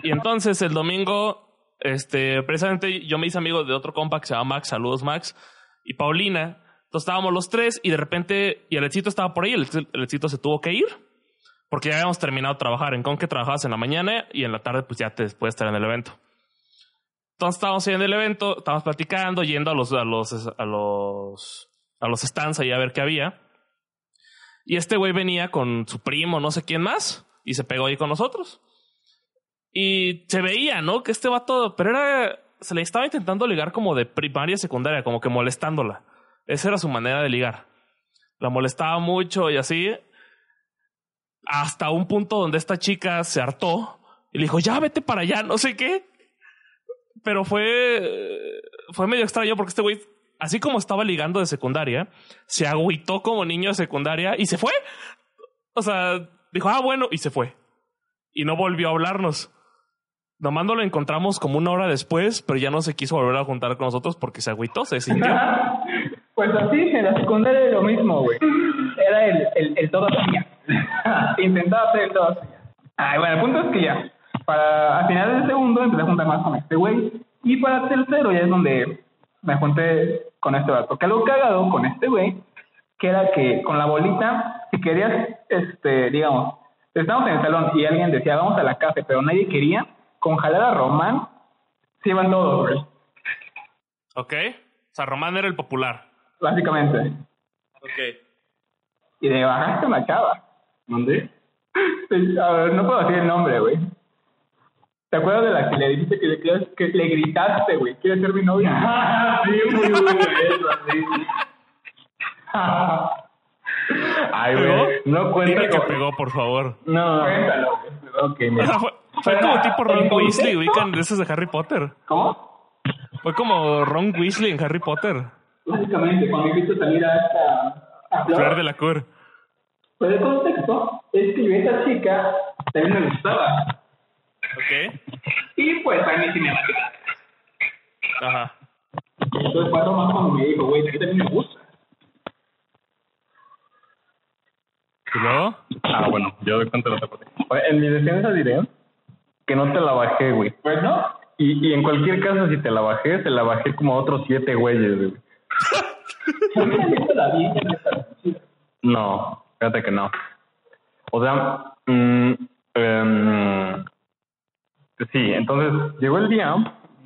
Y entonces el domingo, este, precisamente yo me hice amigo de otro compa que se llama Max, saludos Max, y Paulina. Entonces estábamos los tres y de repente, y Alecito estaba por ahí, el Alecito se tuvo que ir porque ya habíamos terminado de trabajar. En Conque trabajabas en la mañana y en la tarde pues ya te puedes estar en el evento. Entonces estábamos ahí en el evento, estábamos platicando, yendo a los, a los, a los, a los stands ahí a ver qué había. Y este güey venía con su primo, no sé quién más, y se pegó ahí con nosotros. Y se veía, ¿no? Que este va todo, pero era, se le estaba intentando ligar como de primaria secundaria, como que molestándola. Esa era su manera de ligar. La molestaba mucho y así. Hasta un punto donde esta chica se hartó y le dijo, ya vete para allá, no sé qué. Pero fue, fue medio extraño porque este güey, así como estaba ligando de secundaria, se agüitó como niño de secundaria y se fue. O sea, dijo, ah, bueno, y se fue. Y no volvió a hablarnos. Nomás no lo encontramos como una hora después, pero ya no se quiso volver a juntar con nosotros porque se agüitó, se sintió. (laughs) Pues así, en la secundaria era lo mismo, güey. Era el, el, el todo hacía. (laughs) Intentaba hacer el todo hacía. Ay, bueno, el punto es que ya. Para, a final del segundo empecé a juntar más con este güey. Y para el tercero ya es donde me junté con este vato. Que algo cagado con este güey, que era que con la bolita, si querías, este, digamos, estábamos en el salón y alguien decía, vamos a la casa, pero nadie quería, con jalar a Román, se iban todos, güey. ¿Ok? O sea, Román era el popular. Básicamente. Ok. Y de bajaste una chava. ¿Dónde? A ver, no puedo decir el nombre, güey. ¿Te acuerdas de la que le dijiste que le, que le gritaste, güey? ¿Quieres ser mi novia? (laughs) sí, muy bueno eso, sí. Ay, güey. No cuenta Dime que pegó, por favor. No. Cuéntalo. Ok, O mira. sea, (laughs) fue, fue Pero, como tipo Ron ¿el Weasley, ubican de esos de Harry Potter. ¿Cómo? Fue como Ron Weasley en Harry Potter. Básicamente, cuando invito a salir a esta... A Flor, Flor de la Cur. Pero el contexto es que yo a esa chica también me gustaba. Ok. Y pues a mí sí me gustaba. Ajá. Entonces fue más cuando me dijo, güey, a mí también me gusta. ¿Y luego? Ah, bueno, yo doy cuenta de la parte. En mi defensa diré que no te la bajé, güey. Pues no. Y, y en cualquier caso, si te la bajé, se la bajé como a otros siete güeyes, güey. No, fíjate que no. O sea, mm, em, sí, entonces llegó el día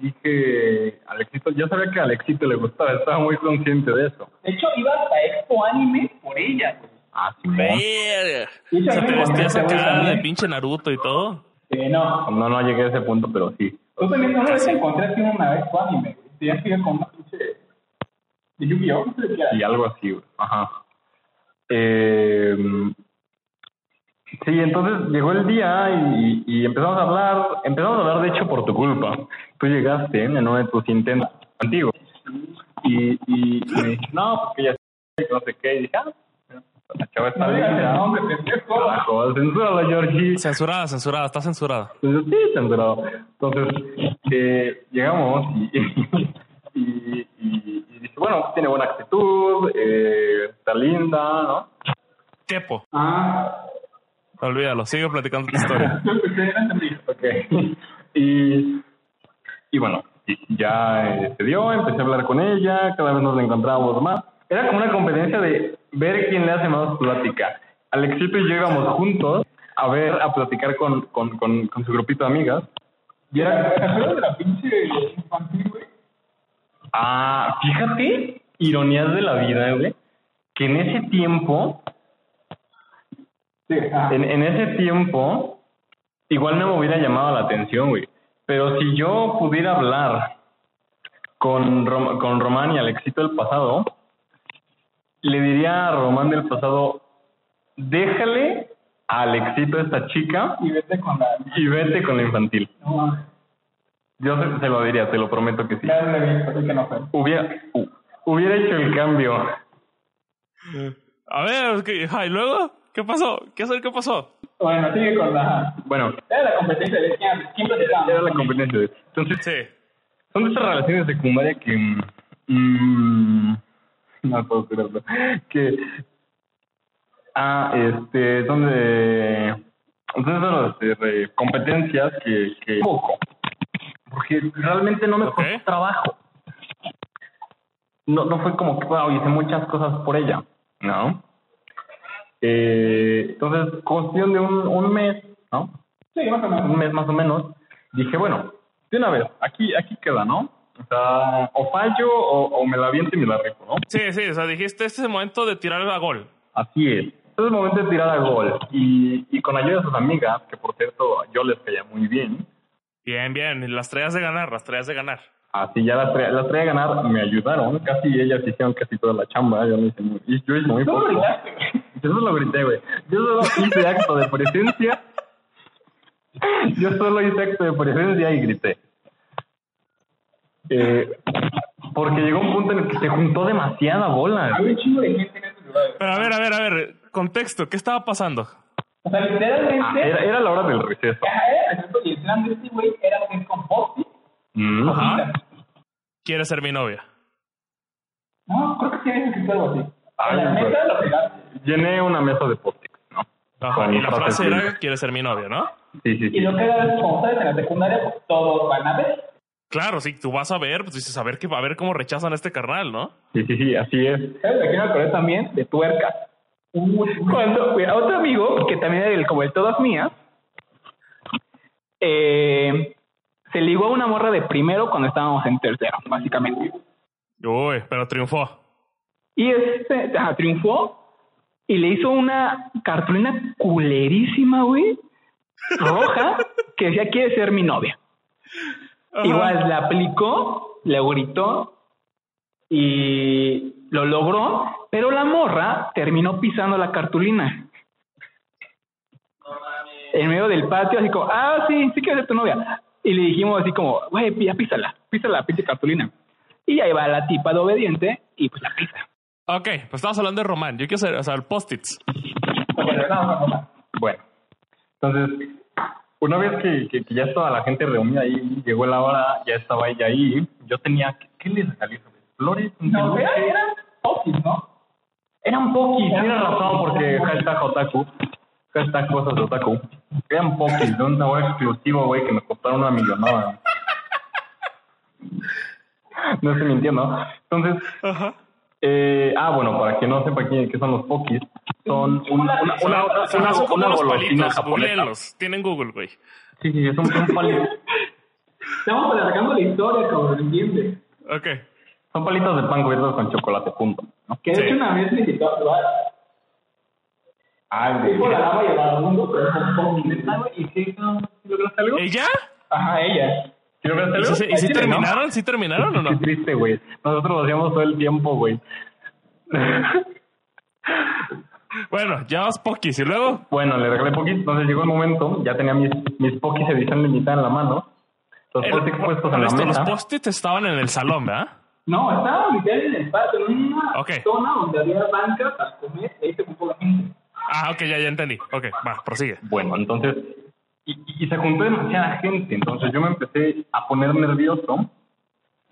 dije, Alexito, yo sabía que a Alexito le gustaba, estaba muy consciente de eso. De hecho, iba hasta Expo Anime por ella. Ah, sí, Verga. Y O sea, te vestías acá de pinche Naruto y todo. Eh, no. no, no llegué a ese punto, pero sí. Tú también una vez te encontré así en una Expo Anime, que ir con de Yu-Gi-Oh! no sé algo así, güey. Ajá. Eh, sí, entonces llegó el día y, y empezamos a hablar, empezamos a hablar de hecho por tu culpa. Tú llegaste en uno de tus intentos antiguos y, y, y me dijiste, no, porque ya sé, que no sé qué, y dije, ah, la chava está No digas el linda. nombre, pendejo. Carajo, censúrala, Georgie. Censurada, censurada, está censurada. Entonces, sí, censurado. Entonces, eh, llegamos y, (laughs) y, y, y dije, bueno, tiene buena actitud, eh, está linda, ¿no? Tepo. Ah, Olvídalo, sigue platicando tu historia. yo pensé, no entendí. Ok. Y, y bueno, ya eh, se dio, empecé a hablar con ella, cada vez nos encontrábamos más. Era como una competencia de ver quién le hace más plática. Alexito y yo íbamos juntos a ver, a platicar con, con, con, con su grupito de amigas. Y era, ¿Te acuerdas de la pinche infantil? Ah, fíjate, ironías de la vida, güey, que en ese tiempo, Sí, ah. en, en ese tiempo, igual no me hubiera llamado la atención, güey. Pero si yo pudiera hablar con, Rom- con Román y Alexito del pasado, le diría a Román del pasado, déjale a Alexito esta chica Y vete con la. y vete con la infantil. No. Yo se, se lo diría, te lo prometo que sí. Ya lo he visto, así que no fue. Hubiera, hu- hubiera hecho el cambio. A ver, ¿qué, ajá, ¿y luego? ¿Qué pasó? ¿Qué hacer? ¿Qué pasó? Bueno, sigue con la. Bueno, Era la competencia de quién, era la competencia de Entonces, Sí. son de esas relaciones de secundaria que... mm, no puedo creerlo. Que... Ah, este, son de... Entonces son las eh, competencias que... que poco. Porque realmente no me costó trabajo. No, no fue como que, wow, hice muchas cosas por ella, ¿no? Eh, entonces, cuestión de un, un mes, ¿no? Sí, más o un menos. mes más o menos, dije, bueno, de una vez, aquí, aquí queda, ¿no? O sea, o fallo o, o me la aviento y me la rifo, ¿no? Sí, sí, o sea, dijiste, este es el momento de tirar a gol. Así es. Entonces es el momento de tirar a gol. Y, y con ayuda de sus amigas, que por cierto yo les caía muy bien, Bien, bien, las traías de ganar, las traías de ganar. así ya las traía, las traía a ganar, me ayudaron, casi ellas hicieron casi toda la chamba, yo no hice muy, y yo hice muy ¿Cómo poco. (laughs) Yo solo grité, güey. Yo solo hice acto de presencia. Yo solo hice acto de presencia y grité. Eh, porque llegó un punto en el que se juntó demasiada bola. Había un chingo de gente en ese lugar. güey. Pero a ver, a ver, a ver, contexto, ¿qué estaba pasando? O sea, literalmente. Ah, era, era la hora del receso. Era el ejemplo, y el plan de este güey era hacer con Boxy. Mm. Ajá. ¿Quieres ser mi novia? No, creo que tienes escrito algo así. Ay, en la pues. mesa lo pegaste. Llené una mesa de post ¿no? Ajá, Con y la frase era. ¿quieres ser mi novia, no? Sí, sí, Y sí. lo que era, como sabes, en la secundaria, pues todos van a ver. Claro, sí, tú vas a ver, pues dices, a ver, qué, a ver cómo rechazan a este carnal, ¿no? Sí, sí, sí, así es. ¿Sabes de qué me acordé también? De tuercas. Cuando güey, a otro amigo, que también era el, como el todas mías, eh, se ligó a una morra de primero cuando estábamos en tercero, básicamente. Uy, pero triunfó. Y este, ajá, triunfó y le hizo una cartulina culerísima, güey, roja, que decía, quiere ser mi novia. Ajá. Igual la aplicó, le gritó y lo logró, pero la morra terminó pisando la cartulina. En medio del patio, así como, ah, sí, sí quiero ser tu novia. Y le dijimos así como, güey, ya písala, písala la pinche cartulina. Y ahí va la tipa de obediente y pues la pisa. Ok, pues estamos hablando de Román. Yo quiero ser, o sea, el post-its. Bueno, entonces, una vez que, que, que ya estaba la gente reunida ahí, llegó la hora, ya estaba ella ahí, yo tenía, ¿qué, qué les regalé? ¿Flores? ¿Un No, peluche? era, era Pokis, ¿no? Eran pokis, tienes razón, porque hashtag otaku, hashtag cosas de otaku. Eran pokis de un sabor exclusivo, güey, que me costaron una millonada. No estoy mintiendo. Entonces, Ajá. eh, ah, bueno, para quien no sepa quién, qué son los pokis, son un- una, una, Son- una, son- una, son como una unos golosina palitos, japonesa. googleenlos. Tienen Google, güey. Sí, sí, es un, un palito. (laughs) Estamos alargando la historia, cabrón, ¿entiendes? Ok. Son palitos de pan cubiertos con chocolate, punto. ¿no? Que de Sí. hecho una vez me invitó a probar. La de... lava y el vagabundo, pero con. ¿Y sí, no? ¿Sí lograste algo? ¿Ella? Ajá, ella. ¿Sí ¿Y algo? si, y si Ay, chile, ¿no? terminaron? ¿Sí terminaron o no? (laughs) Qué triste, güey. Nosotros lo hacíamos todo el tiempo, güey. (laughs) Bueno, ya vas poquis y luego. bueno, le regalé poquis, entonces llegó el momento, ya tenía mis, mis poquis edición limitada en la mano. Los post puestos en la mesa. los post-its estaban en el salón, ¿verdad? No, estaba literal en el patio, en una Ok. zona donde había bancas para comer, y ahí se ocupó la gente. Ah, ok, ya, ya entendí. Ok, va, prosigue. Bueno, entonces, y, y- se juntó demasiada gente, entonces yo me empecé a poner nervioso,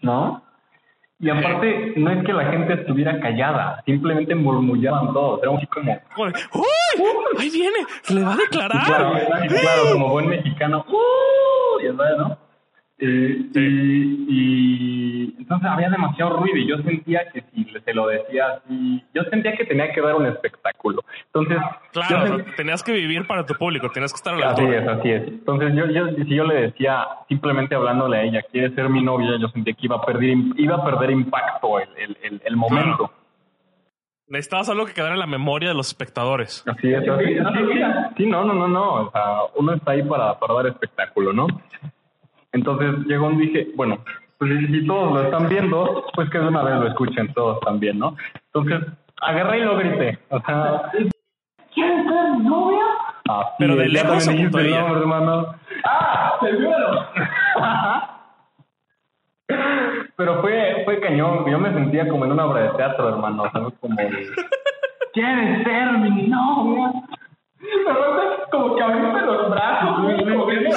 ¿no? Y aparte, no es que la gente estuviera callada, simplemente murmullaban todos, era así como, ¡Uy! ¡Ahí viene! ¡Se le va a declarar! claro, y claro, como buen mexicano, ¡uh! ya sabes, ¿no? Eh, y, y entonces había demasiado ruido y yo sentía que si se lo decía así, yo sentía que tenía que dar un espectáculo. Entonces, Claro, yo o sen- sea, tenías que vivir para tu público, tenías que estar a la Así altura. es, así es. Entonces yo, yo, si yo le decía, simplemente hablándole a ella, quiere ser mi novia, yo sentía que iba a perder, iba a perder impacto el, el, el, el momento. Necesitabas algo que quedara en la memoria de los espectadores. Así es, así es. Sí, sí, sí, no, no, no, no. O sea, uno está ahí para, para dar espectáculo, ¿no? Entonces llegó y dije, bueno, pues si, todos lo están viendo, pues que de una vez lo escuchen todos también, ¿no? Entonces agarré y lo grité. O sea, ¿Quieres ser mi novia? así Pero de lejos o a el nombre, hermano. ¡Ah! ¡Seguro! Pero fue, fue cañón, yo me sentía como en una obra de teatro, hermano, ¿sabes? Como ¿Quieres ser mi novia? Repente, como que abriste los brazos, como que me.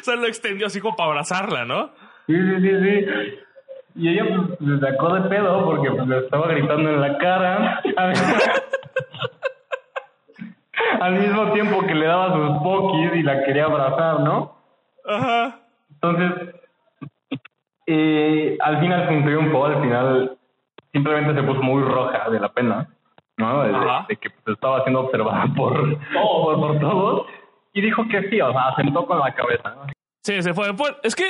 O sea, lo extendió así como para abrazarla, ¿no? Sí, sí, sí, sí. Y ella pues, se sacó de pedo porque pues, le estaba gritando en la cara. (laughs) Al mismo tiempo que le daba sus pokis y la quería abrazar, ¿no? Ajá. Entonces, eh, al final fue un triunfo, al final simplemente se puso muy roja de la pena, ¿no? De, de que pues, estaba siendo observada por, (laughs) por, por todos. Y dijo que sí, o sea, sentó con la cabeza, ¿no? Sí, se fue. Pues, es que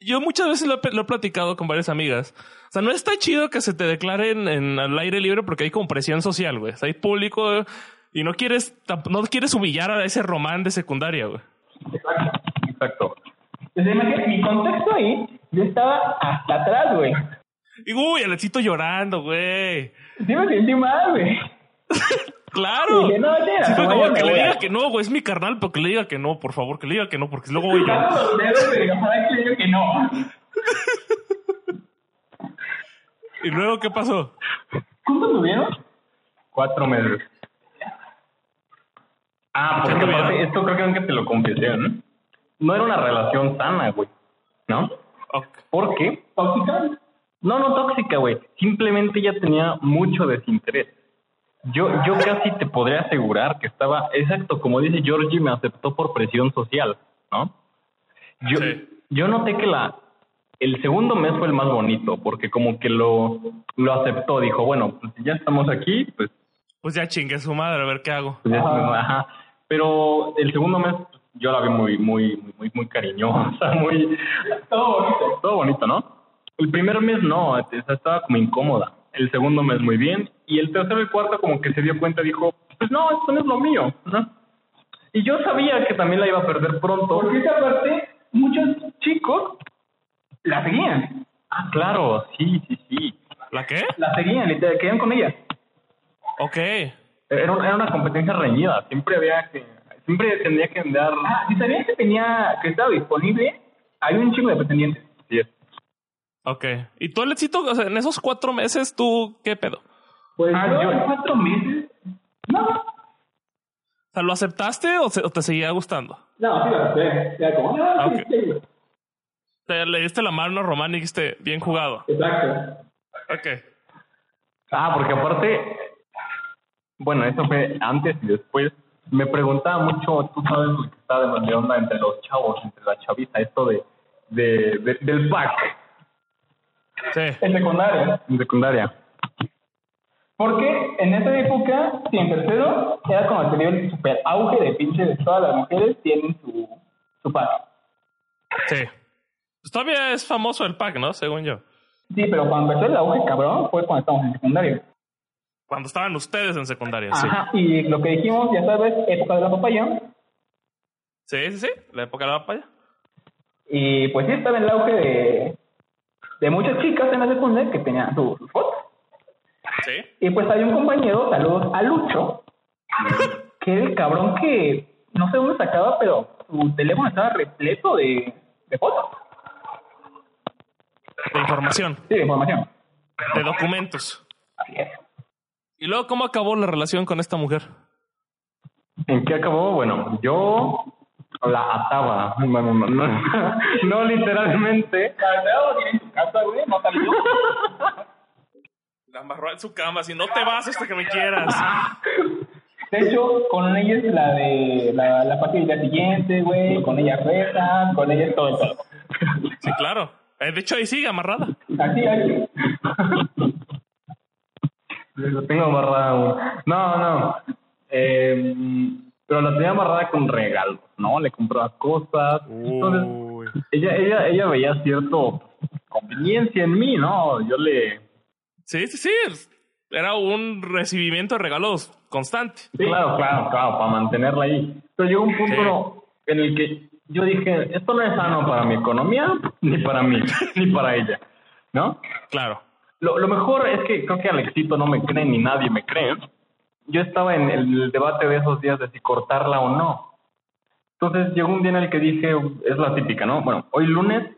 yo muchas veces lo he, lo he platicado con varias amigas. O sea, no está chido que se te declaren en al aire libre porque hay como presión social, güey. O sea, hay público y no quieres, no quieres humillar a ese román de secundaria, güey. Exacto. Exacto. Entonces, imagínate, mi contexto ahí, yo estaba hasta atrás, güey. Y uy, Alecito llorando, güey. Sí me sentí mal, güey. (laughs) Claro. Dije, no, ya, Sí, fue como que le diga que no, güey, es mi carnal, pero que le diga que no, por favor, que le diga que no, porque luego voy yo. Que le diga que no. (laughs) Y luego, ¿qué pasó? ¿Cuánto tuvieron? Cuatro meses. Ah, porque esto creo que nunca te lo confesé, ¿no? No era una relación sana, güey. ¿No? ¿Por qué? ¿Tóxica? No, no tóxica, güey. Simplemente ella tenía mucho desinterés. Yo, yo casi te podría asegurar que estaba, exacto, como dice Georgie, me aceptó por presión social, ¿no? Yo, Sí. yo noté que la, el segundo mes fue el más bonito, porque como que lo, lo aceptó, dijo, bueno, pues si ya estamos aquí, pues Pues ya chingue su madre, a ver qué hago. Pues ya Ajá. Pero el segundo mes pues, yo la vi muy, muy, muy, muy, muy cariñosa, (laughs) muy Todo bonito. todo bonito, ¿no? El primer mes no, o sea, estaba como incómoda. El segundo mes muy bien. Y el tercero y cuarto como que se dio cuenta, dijo, pues no, esto no es lo mío, ¿no? Y yo sabía que también la iba a perder pronto. Porque esa parte, muchos chicos la seguían. Ah, claro, sí, sí, sí. ¿La qué? La seguían, literal, querían con ella. Ok. Era, una- era una competencia reñida. Siempre había que, siempre tendría que andar. Ah, si sabías que tenía, que estaba disponible, hay un chingo de pretendientes. Sí. Ok. ¿Y tú, Alecito, o sea, en esos cuatro meses, tú qué pedo? Pues Ah, yo yo- en cuatro meses. No, O sea, ¿lo aceptaste o, se- o te seguía gustando? no, sí. Era como, no, Ah, sí, ok. sí, güey. Te le diste la mano a Román y dijiste, bien jugado. Exacto. Ok. Ah, porque aparte, bueno, eso fue antes y después. Me preguntaba mucho, tú sabes lo que está de de onda entre los chavos, entre la chaviza, esto de, de, de- del pack Sí. En secundaria. en secundaria. Porque en esa época, sí, en tercero, era como se dio el super auge de pinche de todas las mujeres tienen su, su pack. Sí. Pues todavía es famoso el pack, ¿no? Según yo. Sí, pero cuando empezó el auge, cabrón, fue cuando estábamos en secundario. Cuando estaban ustedes en secundaria, sí. Ajá, y lo que dijimos, ya sabes, época de la papaya. Sí, sí, sí. La época de la papaya. Y pues sí, estaba en el auge de, de muchas chicas en la secundaria que tenían sus fotos. Sí. Y pues había un compañero, saludos a Lucho, que era el cabrón que no sé dónde sacaba, pero su teléfono estaba repleto de, de fotos. De información, Sí, de información. de documentos. Así es. ¿Y luego cómo acabó la relación con esta mujer? ¿En qué acabó? Bueno, yo la ataba. Bueno, no, no, no (laughs) literalmente. Caldeado tiene en su casa, güey, no salió. (laughs) La amarró en su cama, si no te vas hasta que me quieras. De hecho, con ella es la de la, la parte del día siguiente, güey. Con ella reza, con ella es todo el todo. Sí, claro. Eh, De hecho, ahí sigue amarrada. Así, así. Lo tengo amarrada aún. No, no. Eh, pero la tenía amarrada con regalos, ¿no? Le compraba cosas. Entonces, Uy. ella, ella, ella veía cierto conveniencia en mí, ¿no? Yo le... Sí, sí, sí. Era un recibimiento de regalos constante. Claro, claro, claro, para mantenerla ahí. Pero llegó un punto en el que yo dije, esto no es sano para mi economía, ni para mí, (laughs) ni para ella, ¿no? Claro. Lo, lo mejor es que creo que Alexito no me cree, ni nadie me cree. Yo estaba en el debate de esos días de si cortarla o no. Entonces llegó un día en el que dije, es la típica, ¿no? Bueno, hoy lunes,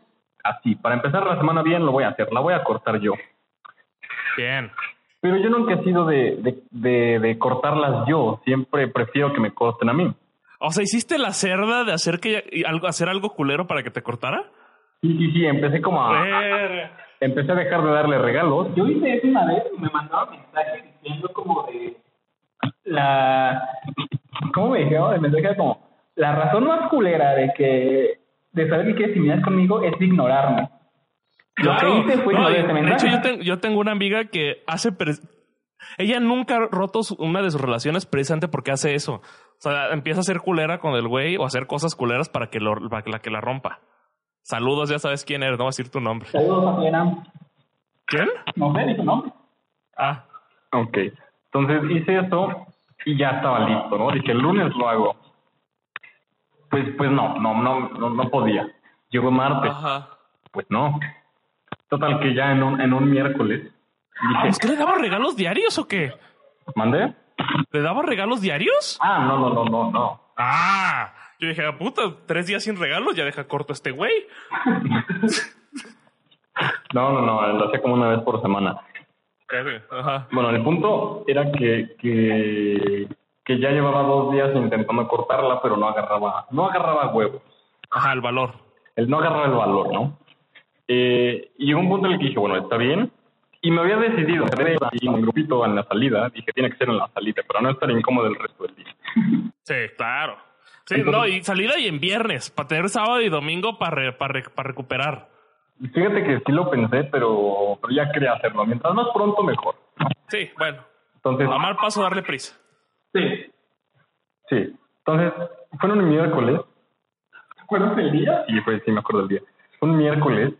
así, para empezar la semana bien lo voy a hacer, la voy a cortar yo. Bien. Pero yo nunca he sido de, de, de, de cortarlas yo, siempre prefiero que me corten a mí. O sea, ¿hiciste la cerda de hacer que algo, hacer algo culero para que te cortara? Sí, sí, sí, empecé como a... Ver. Empecé a dejar de darle regalos. Yo hice eso una vez y me mandaba mensaje diciendo como de la ¿cómo me dijeron? El mensaje era como la razón más culera de que de saber que quieres terminar conmigo es ignorarme. Lo que hice fue No, de hecho, yo, ten- yo tengo una amiga que hace... Ella nunca ha roto su- una de sus relaciones precisamente porque hace eso. O sea, empieza a ser culera con el güey o a hacer cosas culeras para que, lo, para que la que la rompa. Saludos, ya sabes quién eres, no voy a decir tu nombre. Saludos a Fiena. ¿Quién? No sé ni su nombre. Ah, Ok. Entonces hice eso y ya estaba listo, ¿no? Dije, el lunes lo hago. Pues, pues no, no, no, no, no podía. Llegó martes, ajá. pues no. Total que ya en un, en un miércoles dije, ¿Es que le daba regalos diarios o qué? ¿mandé? ¿Le daba regalos diarios? Ah, no, no, no, no, no. Ah, yo dije, "Ah, puta, tres días sin regalos, ya deja corto a este güey. (laughs) No, no, no, lo hacía como una vez por semana. Ajá. Bueno, el punto era que, que, que ya llevaba dos días intentando cortarla, pero no agarraba, no agarraba huevos. Ajá, el valor. el no agarrar el valor, ¿no? Eh, y llegó un punto en el que dije, bueno, está bien. Y me había decidido, en un grupito en la salida, dije, tiene que ser en la salida, para no estar incómodo el resto del día. Sí, claro. Sí, Entonces- no, y salida y en viernes, para tener sábado y domingo para para recuperar. Y Fíjate que sí lo pensé, pero, pero ya quería hacerlo. Mientras más pronto, mejor. Sí, bueno, Entonces, a mal paso darle prisa. Sí. sí. Entonces, fue un miércoles, ¿Recuerdas el día? y fue, sí me acuerdo del día. Fue un miércoles,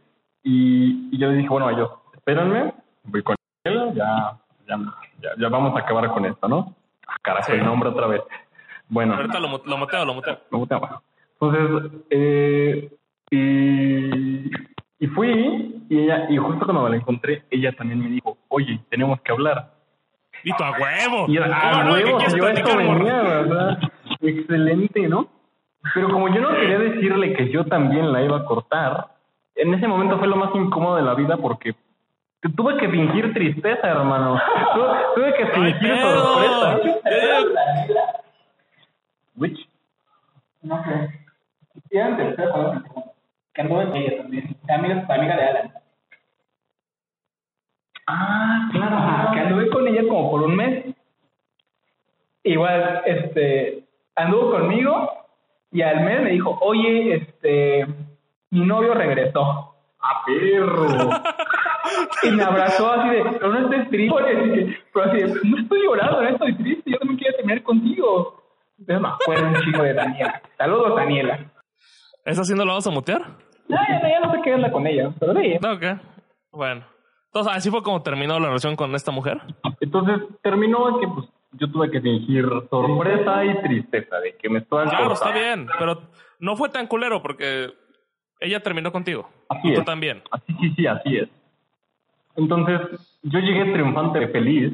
y, y yo le dije, bueno, a ellos, espérenme, voy con él, ya, ya, ya, ya vamos a acabar con esto, ¿no? Ah, carajo, Sí. el nombre otra vez. Bueno. Ahorita lo, lo moteo, lo moteo. Me gusta más. Entonces, eh, y, y fui, y ella, y justo cuando me la encontré, ella también me dijo, oye, tenemos que hablar. Y tú a huevo. Y yo, ¿Cómo ah, no? ¿De qué huevo, quieres yo a esto venía, ¿verdad? Excelente, ¿no? Pero como yo no quería decirle que yo también la iba a cortar, en ese momento fue lo más incómodo de la vida porque tuve que fingir tristeza, hermano. (laughs) tuve, tuve que fingir sorpresa. Eh, Which? No sé. Y segundo. Que anduvo en ella también. Amiga, amiga de Alan. Ah, claro. Que anduve con ella como por un mes. Igual, este, anduvo conmigo y al mes me dijo, oye, este, mi novio regresó. ¡A perro! Y me abrazó así de, pero no estés triste. (laughs) Pero así de, no estoy llorando, no estoy triste, yo también quiero terminar contigo. Entonces me acuerdo un chico de Daniela. Saludos, Daniela. ¿Esa sí no la vas a mutear? No, ya, no- ya no sé qué onda con ella, pero sí. Ok. Bueno. Entonces, así fue como terminó la relación con esta mujer. Entonces terminó que pues yo tuve que fingir sorpresa y tristeza de que me estaban Claro, está cortando. bien, pero no fue tan culero porque ella terminó contigo. Así y tú es. también. Así, sí, sí, así es. Entonces, yo llegué triunfante, feliz,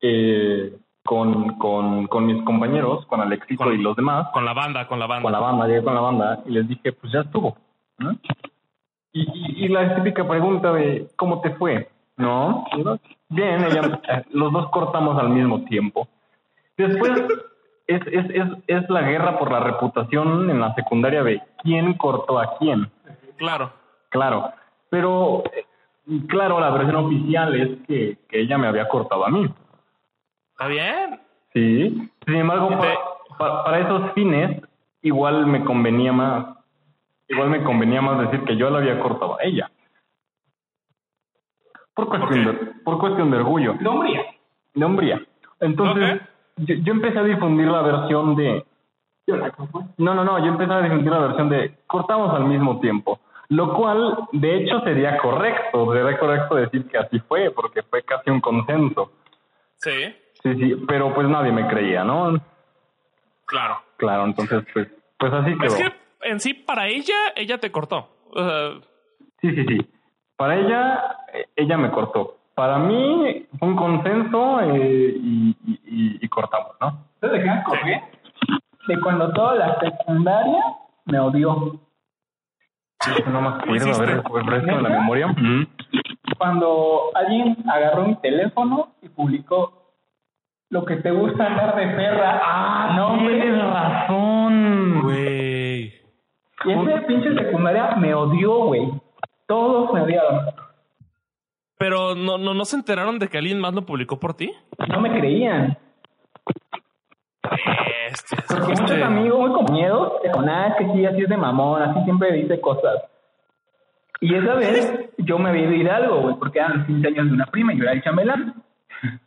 eh, con, con, con mis compañeros, con Alexito Con- y los demás, Con la banda, con la banda. con la banda, llegué con la banda y les dije, pues ya estuvo. ¿no? Y, y, y la típica pregunta de, ¿cómo te fue? ¿No? (laughs) Bien, ella, los dos cortamos al mismo tiempo. Después es, es, es, es la guerra por la reputación en la secundaria de quién cortó a quién. Claro. Claro, pero claro, la versión oficial es que, que ella me había cortado a mí. Está bien. Sí. Sin embargo, Y te- pa- pa- para esos fines, igual me convenía más, igual me convenía más decir que yo la había cortado a ella. Por cuestión, de, por cuestión de orgullo, De hombría. de hombría. Entonces, yo, yo empecé a difundir la versión de, no, no, no, yo empecé a difundir la versión de cortamos al mismo tiempo. Lo cual, de hecho, sería correcto. Sería correcto decir que así fue, porque fue casi un consenso. Sí, Sí, sí, pero pues nadie me creía, ¿no? claro. Claro, entonces, pues, pues así quedó. Es que en sí, para ella, ella te cortó. Sí, sí, sí. Para ella, eh, ella me cortó. Para mí, fue un consenso eh, y, y, y- y cortamos, ¿no? ¿Ustedes de qué me acordé? De cuando toda la secundaria me odió. No me acuerdo, a ver, refresco de la memoria. Cuando alguien agarró mi teléfono y publicó lo que te gusta andar de perra. Ah, no, Tienes razón. güey. Y ese pinche secundaria me odió, güey. Todos me odiaron. Pero no, no, no se enteraron de que alguien más lo publicó por ti. No me creían. Este, Porque muchos amigos, muy con ah, es que sí, así es de mamón, así siempre dice cosas. Y esa vez yo me había ido a Hidalgo, güey, porque eran los 15 años de una prima y yo era el chambelán. (laughs)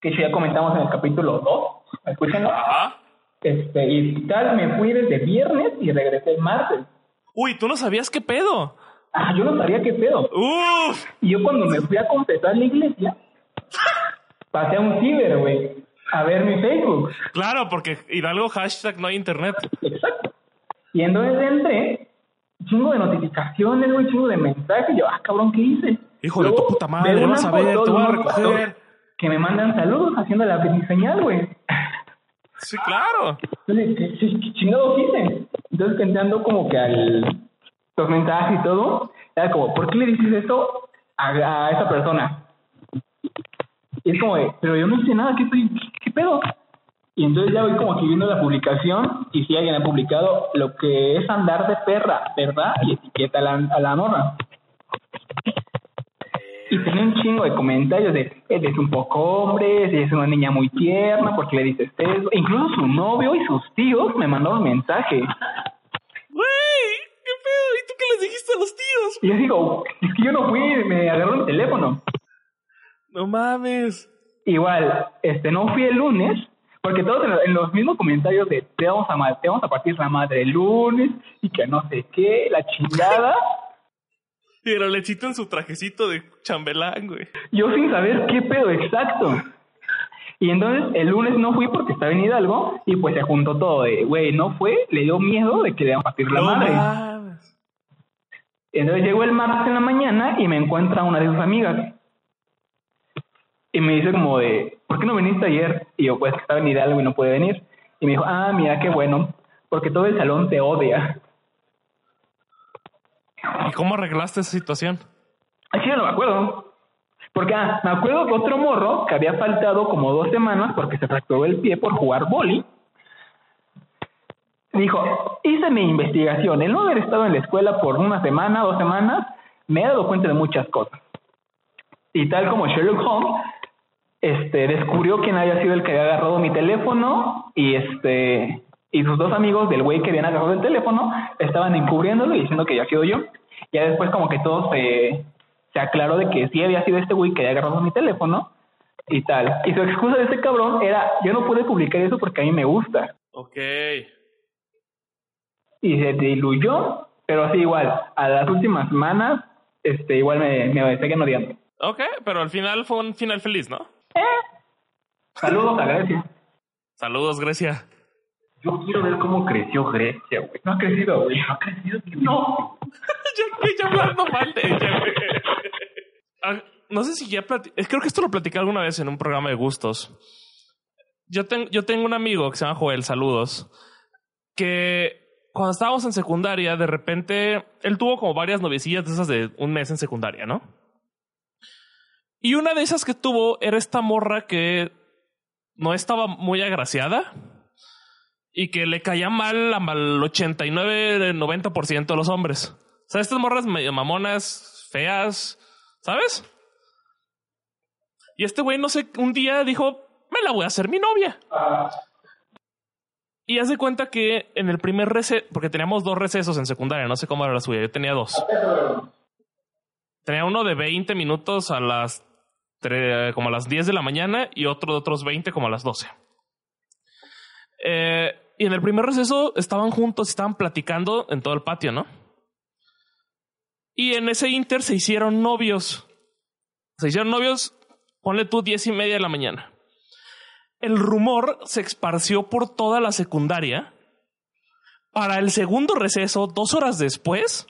Que ya comentamos en el capítulo 2, escúchenlo. Ajá. Este, y tal, me fui desde viernes y regresé el martes. Uy, tú no sabías qué pedo. Ah, yo no sabía qué pedo. Uf. Y yo cuando me fui a confesar en la iglesia, pasé a un ciber, güey, a ver mi Facebook. Claro, porque Hidalgo hashtag no hay internet. Exacto. Y entonces entré, chingo de notificaciones, güey, chingo de mensajes. Yo, ah, cabrón, ¿qué hice? Hijo de tu puta madre, vas a ver, te voy a recoger. Que me mandan saludos haciendo la señal, güey. Sí, claro. Entonces, ¿qué, qué- qué chingados hice? Entonces, entrando como que al los mensajes y todo, era como, ¿por qué le dices eso a, esa persona? Y es como pero yo no hice nada, ¿qué, pedo? Y entonces ya voy como que viendo la publicación y si alguien ha publicado lo que es andar de perra, ¿verdad? Y etiqueta a la, a la morra. Y tiene un chingo de comentarios de, él es un poco hombre, es una niña muy tierna, porque le dices eso? Incluso su novio y sus tíos me mandaron mensaje. Tú qué les dijiste a los tíos? Y yo digo, es que yo no fui, me agarró el teléfono. No mames. Igual, este, no fui el lunes, porque todos en, lo- en los mismos comentarios de te vamos a te vamos a partir la madre el lunes y que no sé qué, la chingada. (laughs) Y el lechito en su trajecito de chambelán, güey. yo sin saber qué pedo exacto. Y entonces el lunes no fui porque estaba en Hidalgo y pues se juntó todo de, güey, no fue, le dio miedo de que le iban a partir la no madre. Entonces llegó el martes en la mañana y me encuentra una de sus amigas. Y me dice como de, ¿por qué no viniste ayer? Y yo, pues que estaba en Hidalgo y no puede venir. Y me dijo, ah, mira qué bueno, porque todo el salón te odia. ¿Y cómo arreglaste esa situación? Así no me acuerdo. Porque, ah, me acuerdo que otro morro que había faltado como dos semanas porque se fracturó el pie por jugar boli, dijo, hice mi investigación. El no haber estado en la escuela por una semana, dos semanas, me he dado cuenta de muchas cosas. Y tal como Sherlock Holmes, este, descubrió quién había sido el que había agarrado mi teléfono y este y sus dos amigos del güey que habían agarrado el teléfono estaban encubriéndolo y diciendo que había sido yo. Ya después como que todo se, se aclaró de que sí había sido este güey que había agarrado mi teléfono y tal. Y su excusa de ese cabrón era, yo no pude publicar eso porque a mí me gusta. Ok. Y se diluyó Pero sí, igual, a las últimas semanas, este, igual me, me seguían odiando. Ok, pero al final fue un final feliz, ¿no? Eh. Saludos a Grecia. Saludos, Grecia. Yo quiero ver cómo creció Grecia, güey. No ha crecido, güey. No ha crecido que no. (laughs) ya, ya hablando mal de ella, güey. Ah, no sé si ya plati- eh, Creo que esto lo platicé alguna vez en un programa de gustos. Yo, ten- yo tengo un amigo que se llama Joel, saludos, que cuando estábamos en secundaria, de repente, él tuvo como varias noviecillas de esas de un mes en secundaria, ¿no? Y una de esas que tuvo era esta morra que no estaba muy agraciada y que le caía mal al 89-90% de los hombres. O sea, estas morras medio mamonas, feas, ¿sabes? Y este güey, no sé, un día dijo, me la voy a hacer mi novia. Y hace cuenta que en el primer receso, porque teníamos dos recesos en secundaria, no sé cómo era la suya, yo tenía dos. Tenía uno de 20 minutos a las como a las 10 de la mañana y otro de otros 20 como a las 12. Eh, y en el primer receso estaban juntos, estaban platicando en todo el patio, ¿no? Y en ese inter se hicieron novios. Se hicieron novios, ponle tú 10 y media de la mañana. El rumor se esparció por toda la secundaria. Para el segundo receso, dos horas después,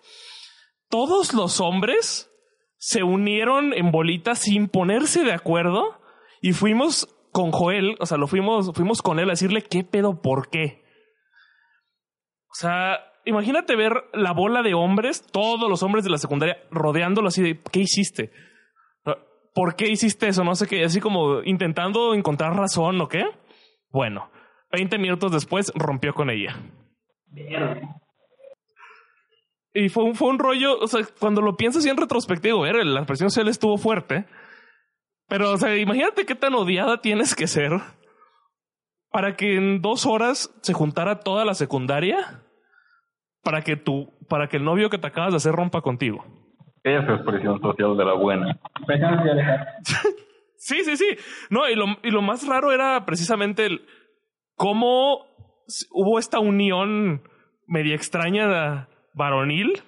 todos los hombres se unieron en bolitas sin ponerse de acuerdo y fuimos con Joel, o sea, lo fuimos, fuimos con él a decirle qué pedo, por qué. O sea, imagínate ver la bola de hombres, todos los hombres de la secundaria rodeándolo así de ¿qué hiciste? ¿Por qué hiciste eso? No sé qué, así como intentando encontrar razón o qué. Bueno, 20 minutos después rompió con ella. Y fue un, fue un rollo, o sea, cuando lo piensas así en retrospectivo, ver, la presión social estuvo fuerte. Pero, o sea, imagínate qué tan odiada tienes que ser para que en dos horas se juntara toda la secundaria para que tu, para que el novio que te acabas de hacer rompa contigo. Ella es expresión social de la buena. Presión. (laughs) Sí, sí, sí. No, y lo, y lo más raro era precisamente el cómo hubo esta unión media extraña varonil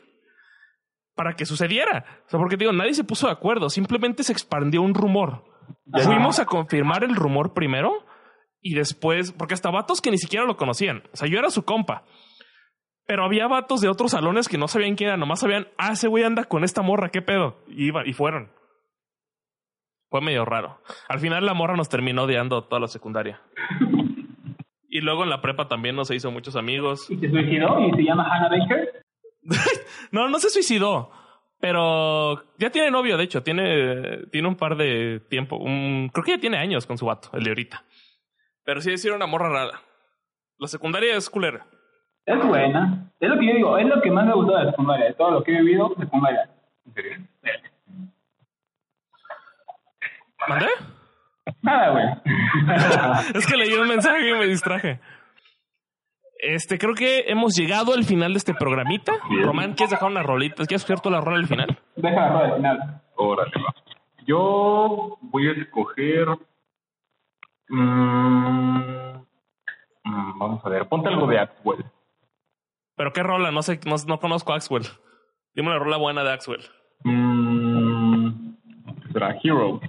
para que sucediera. O sea, porque digo, nadie se puso de acuerdo, simplemente se expandió un rumor. Fuimos a confirmar el rumor primero y después, porque hasta vatos que ni siquiera lo conocían. O sea, yo era su compa. Pero había vatos de otros salones que no sabían quién era, nomás sabían, ah, ese güey anda con esta morra, qué pedo. Y, iba, y fueron. Fue medio raro. Al final la morra nos terminó odiando toda la secundaria. y luego en la prepa también nos se hizo muchos amigos. Y se suicidó y se llama Hannah Baker. (laughs) No, no se suicidó. Pero ya tiene novio, de hecho. Tiene, tiene un par de tiempo. un- creo que ya tiene años con su vato, el de ahorita. Pero sí decir una morra rara. La secundaria es culera. Es buena. Es lo que yo digo, es lo que más me gustó de la secundaria, de todo lo que he vivido, secundaria. ¿En serio? ¿Mandé? Nada, güey. (laughs) es que leí un mensaje y me distraje. Este, creo que hemos llegado al final de este programita. Bien. Román, ¿quieres dejar una rolita? ¿Quieres escoger tú la rola al final? Deja la rueda al final. Órale, va. Yo voy a escoger. mm, mm, vamos a ver, ponte algo de Axwell. Pero qué rola, no sé, no, no conozco a Axwell. Dime una rola buena de Axwell. Mm, será Hero.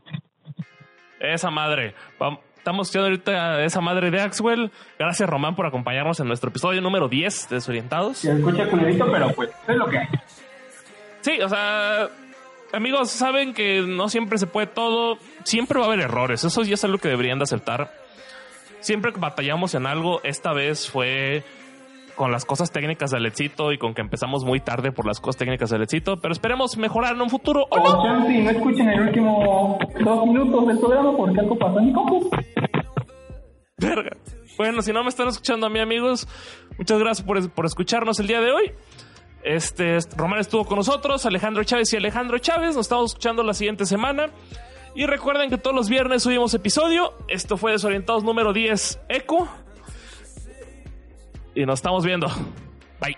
Esa madre. Estamos escuchando ahorita esa madre de Axwell. Gracias, Román, por acompañarnos en nuestro episodio número 10 de Desorientados. Se escucha culerito, pero pues, es lo que hay. Sí, o sea, amigos, saben que no siempre se puede todo. Siempre va a haber errores. Eso ya es algo que deberían de aceptar. Siempre que batallamos en algo, esta vez fue con las cosas técnicas de Lechito y con que empezamos muy tarde por las cosas técnicas de Lechito, pero esperemos mejorar en un futuro o no. O chance y no escuchen el último dos minutos del programa porque algo pasó en mi compu. Verga. Bueno, si no me están escuchando a mí, amigos, muchas gracias por, por escucharnos el día de hoy. Este, Román estuvo con nosotros, Alejandro Chávez y Alejandro Chávez. Nos estamos escuchando la siguiente semana. Y recuerden que todos los viernes subimos episodio. Esto fue Desorientados número 10, Eco. Y nos estamos viendo. Bye.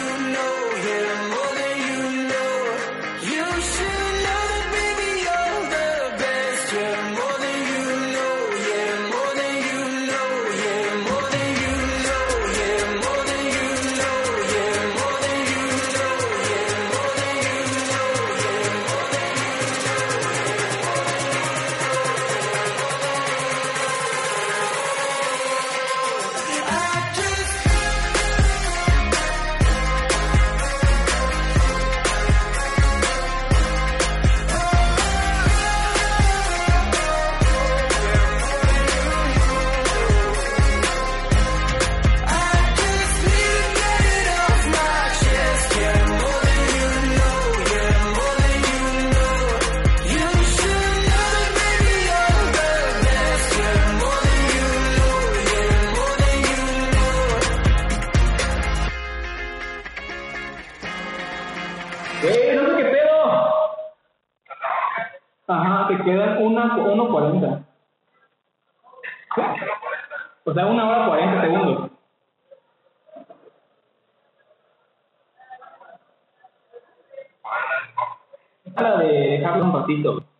দিতে হবে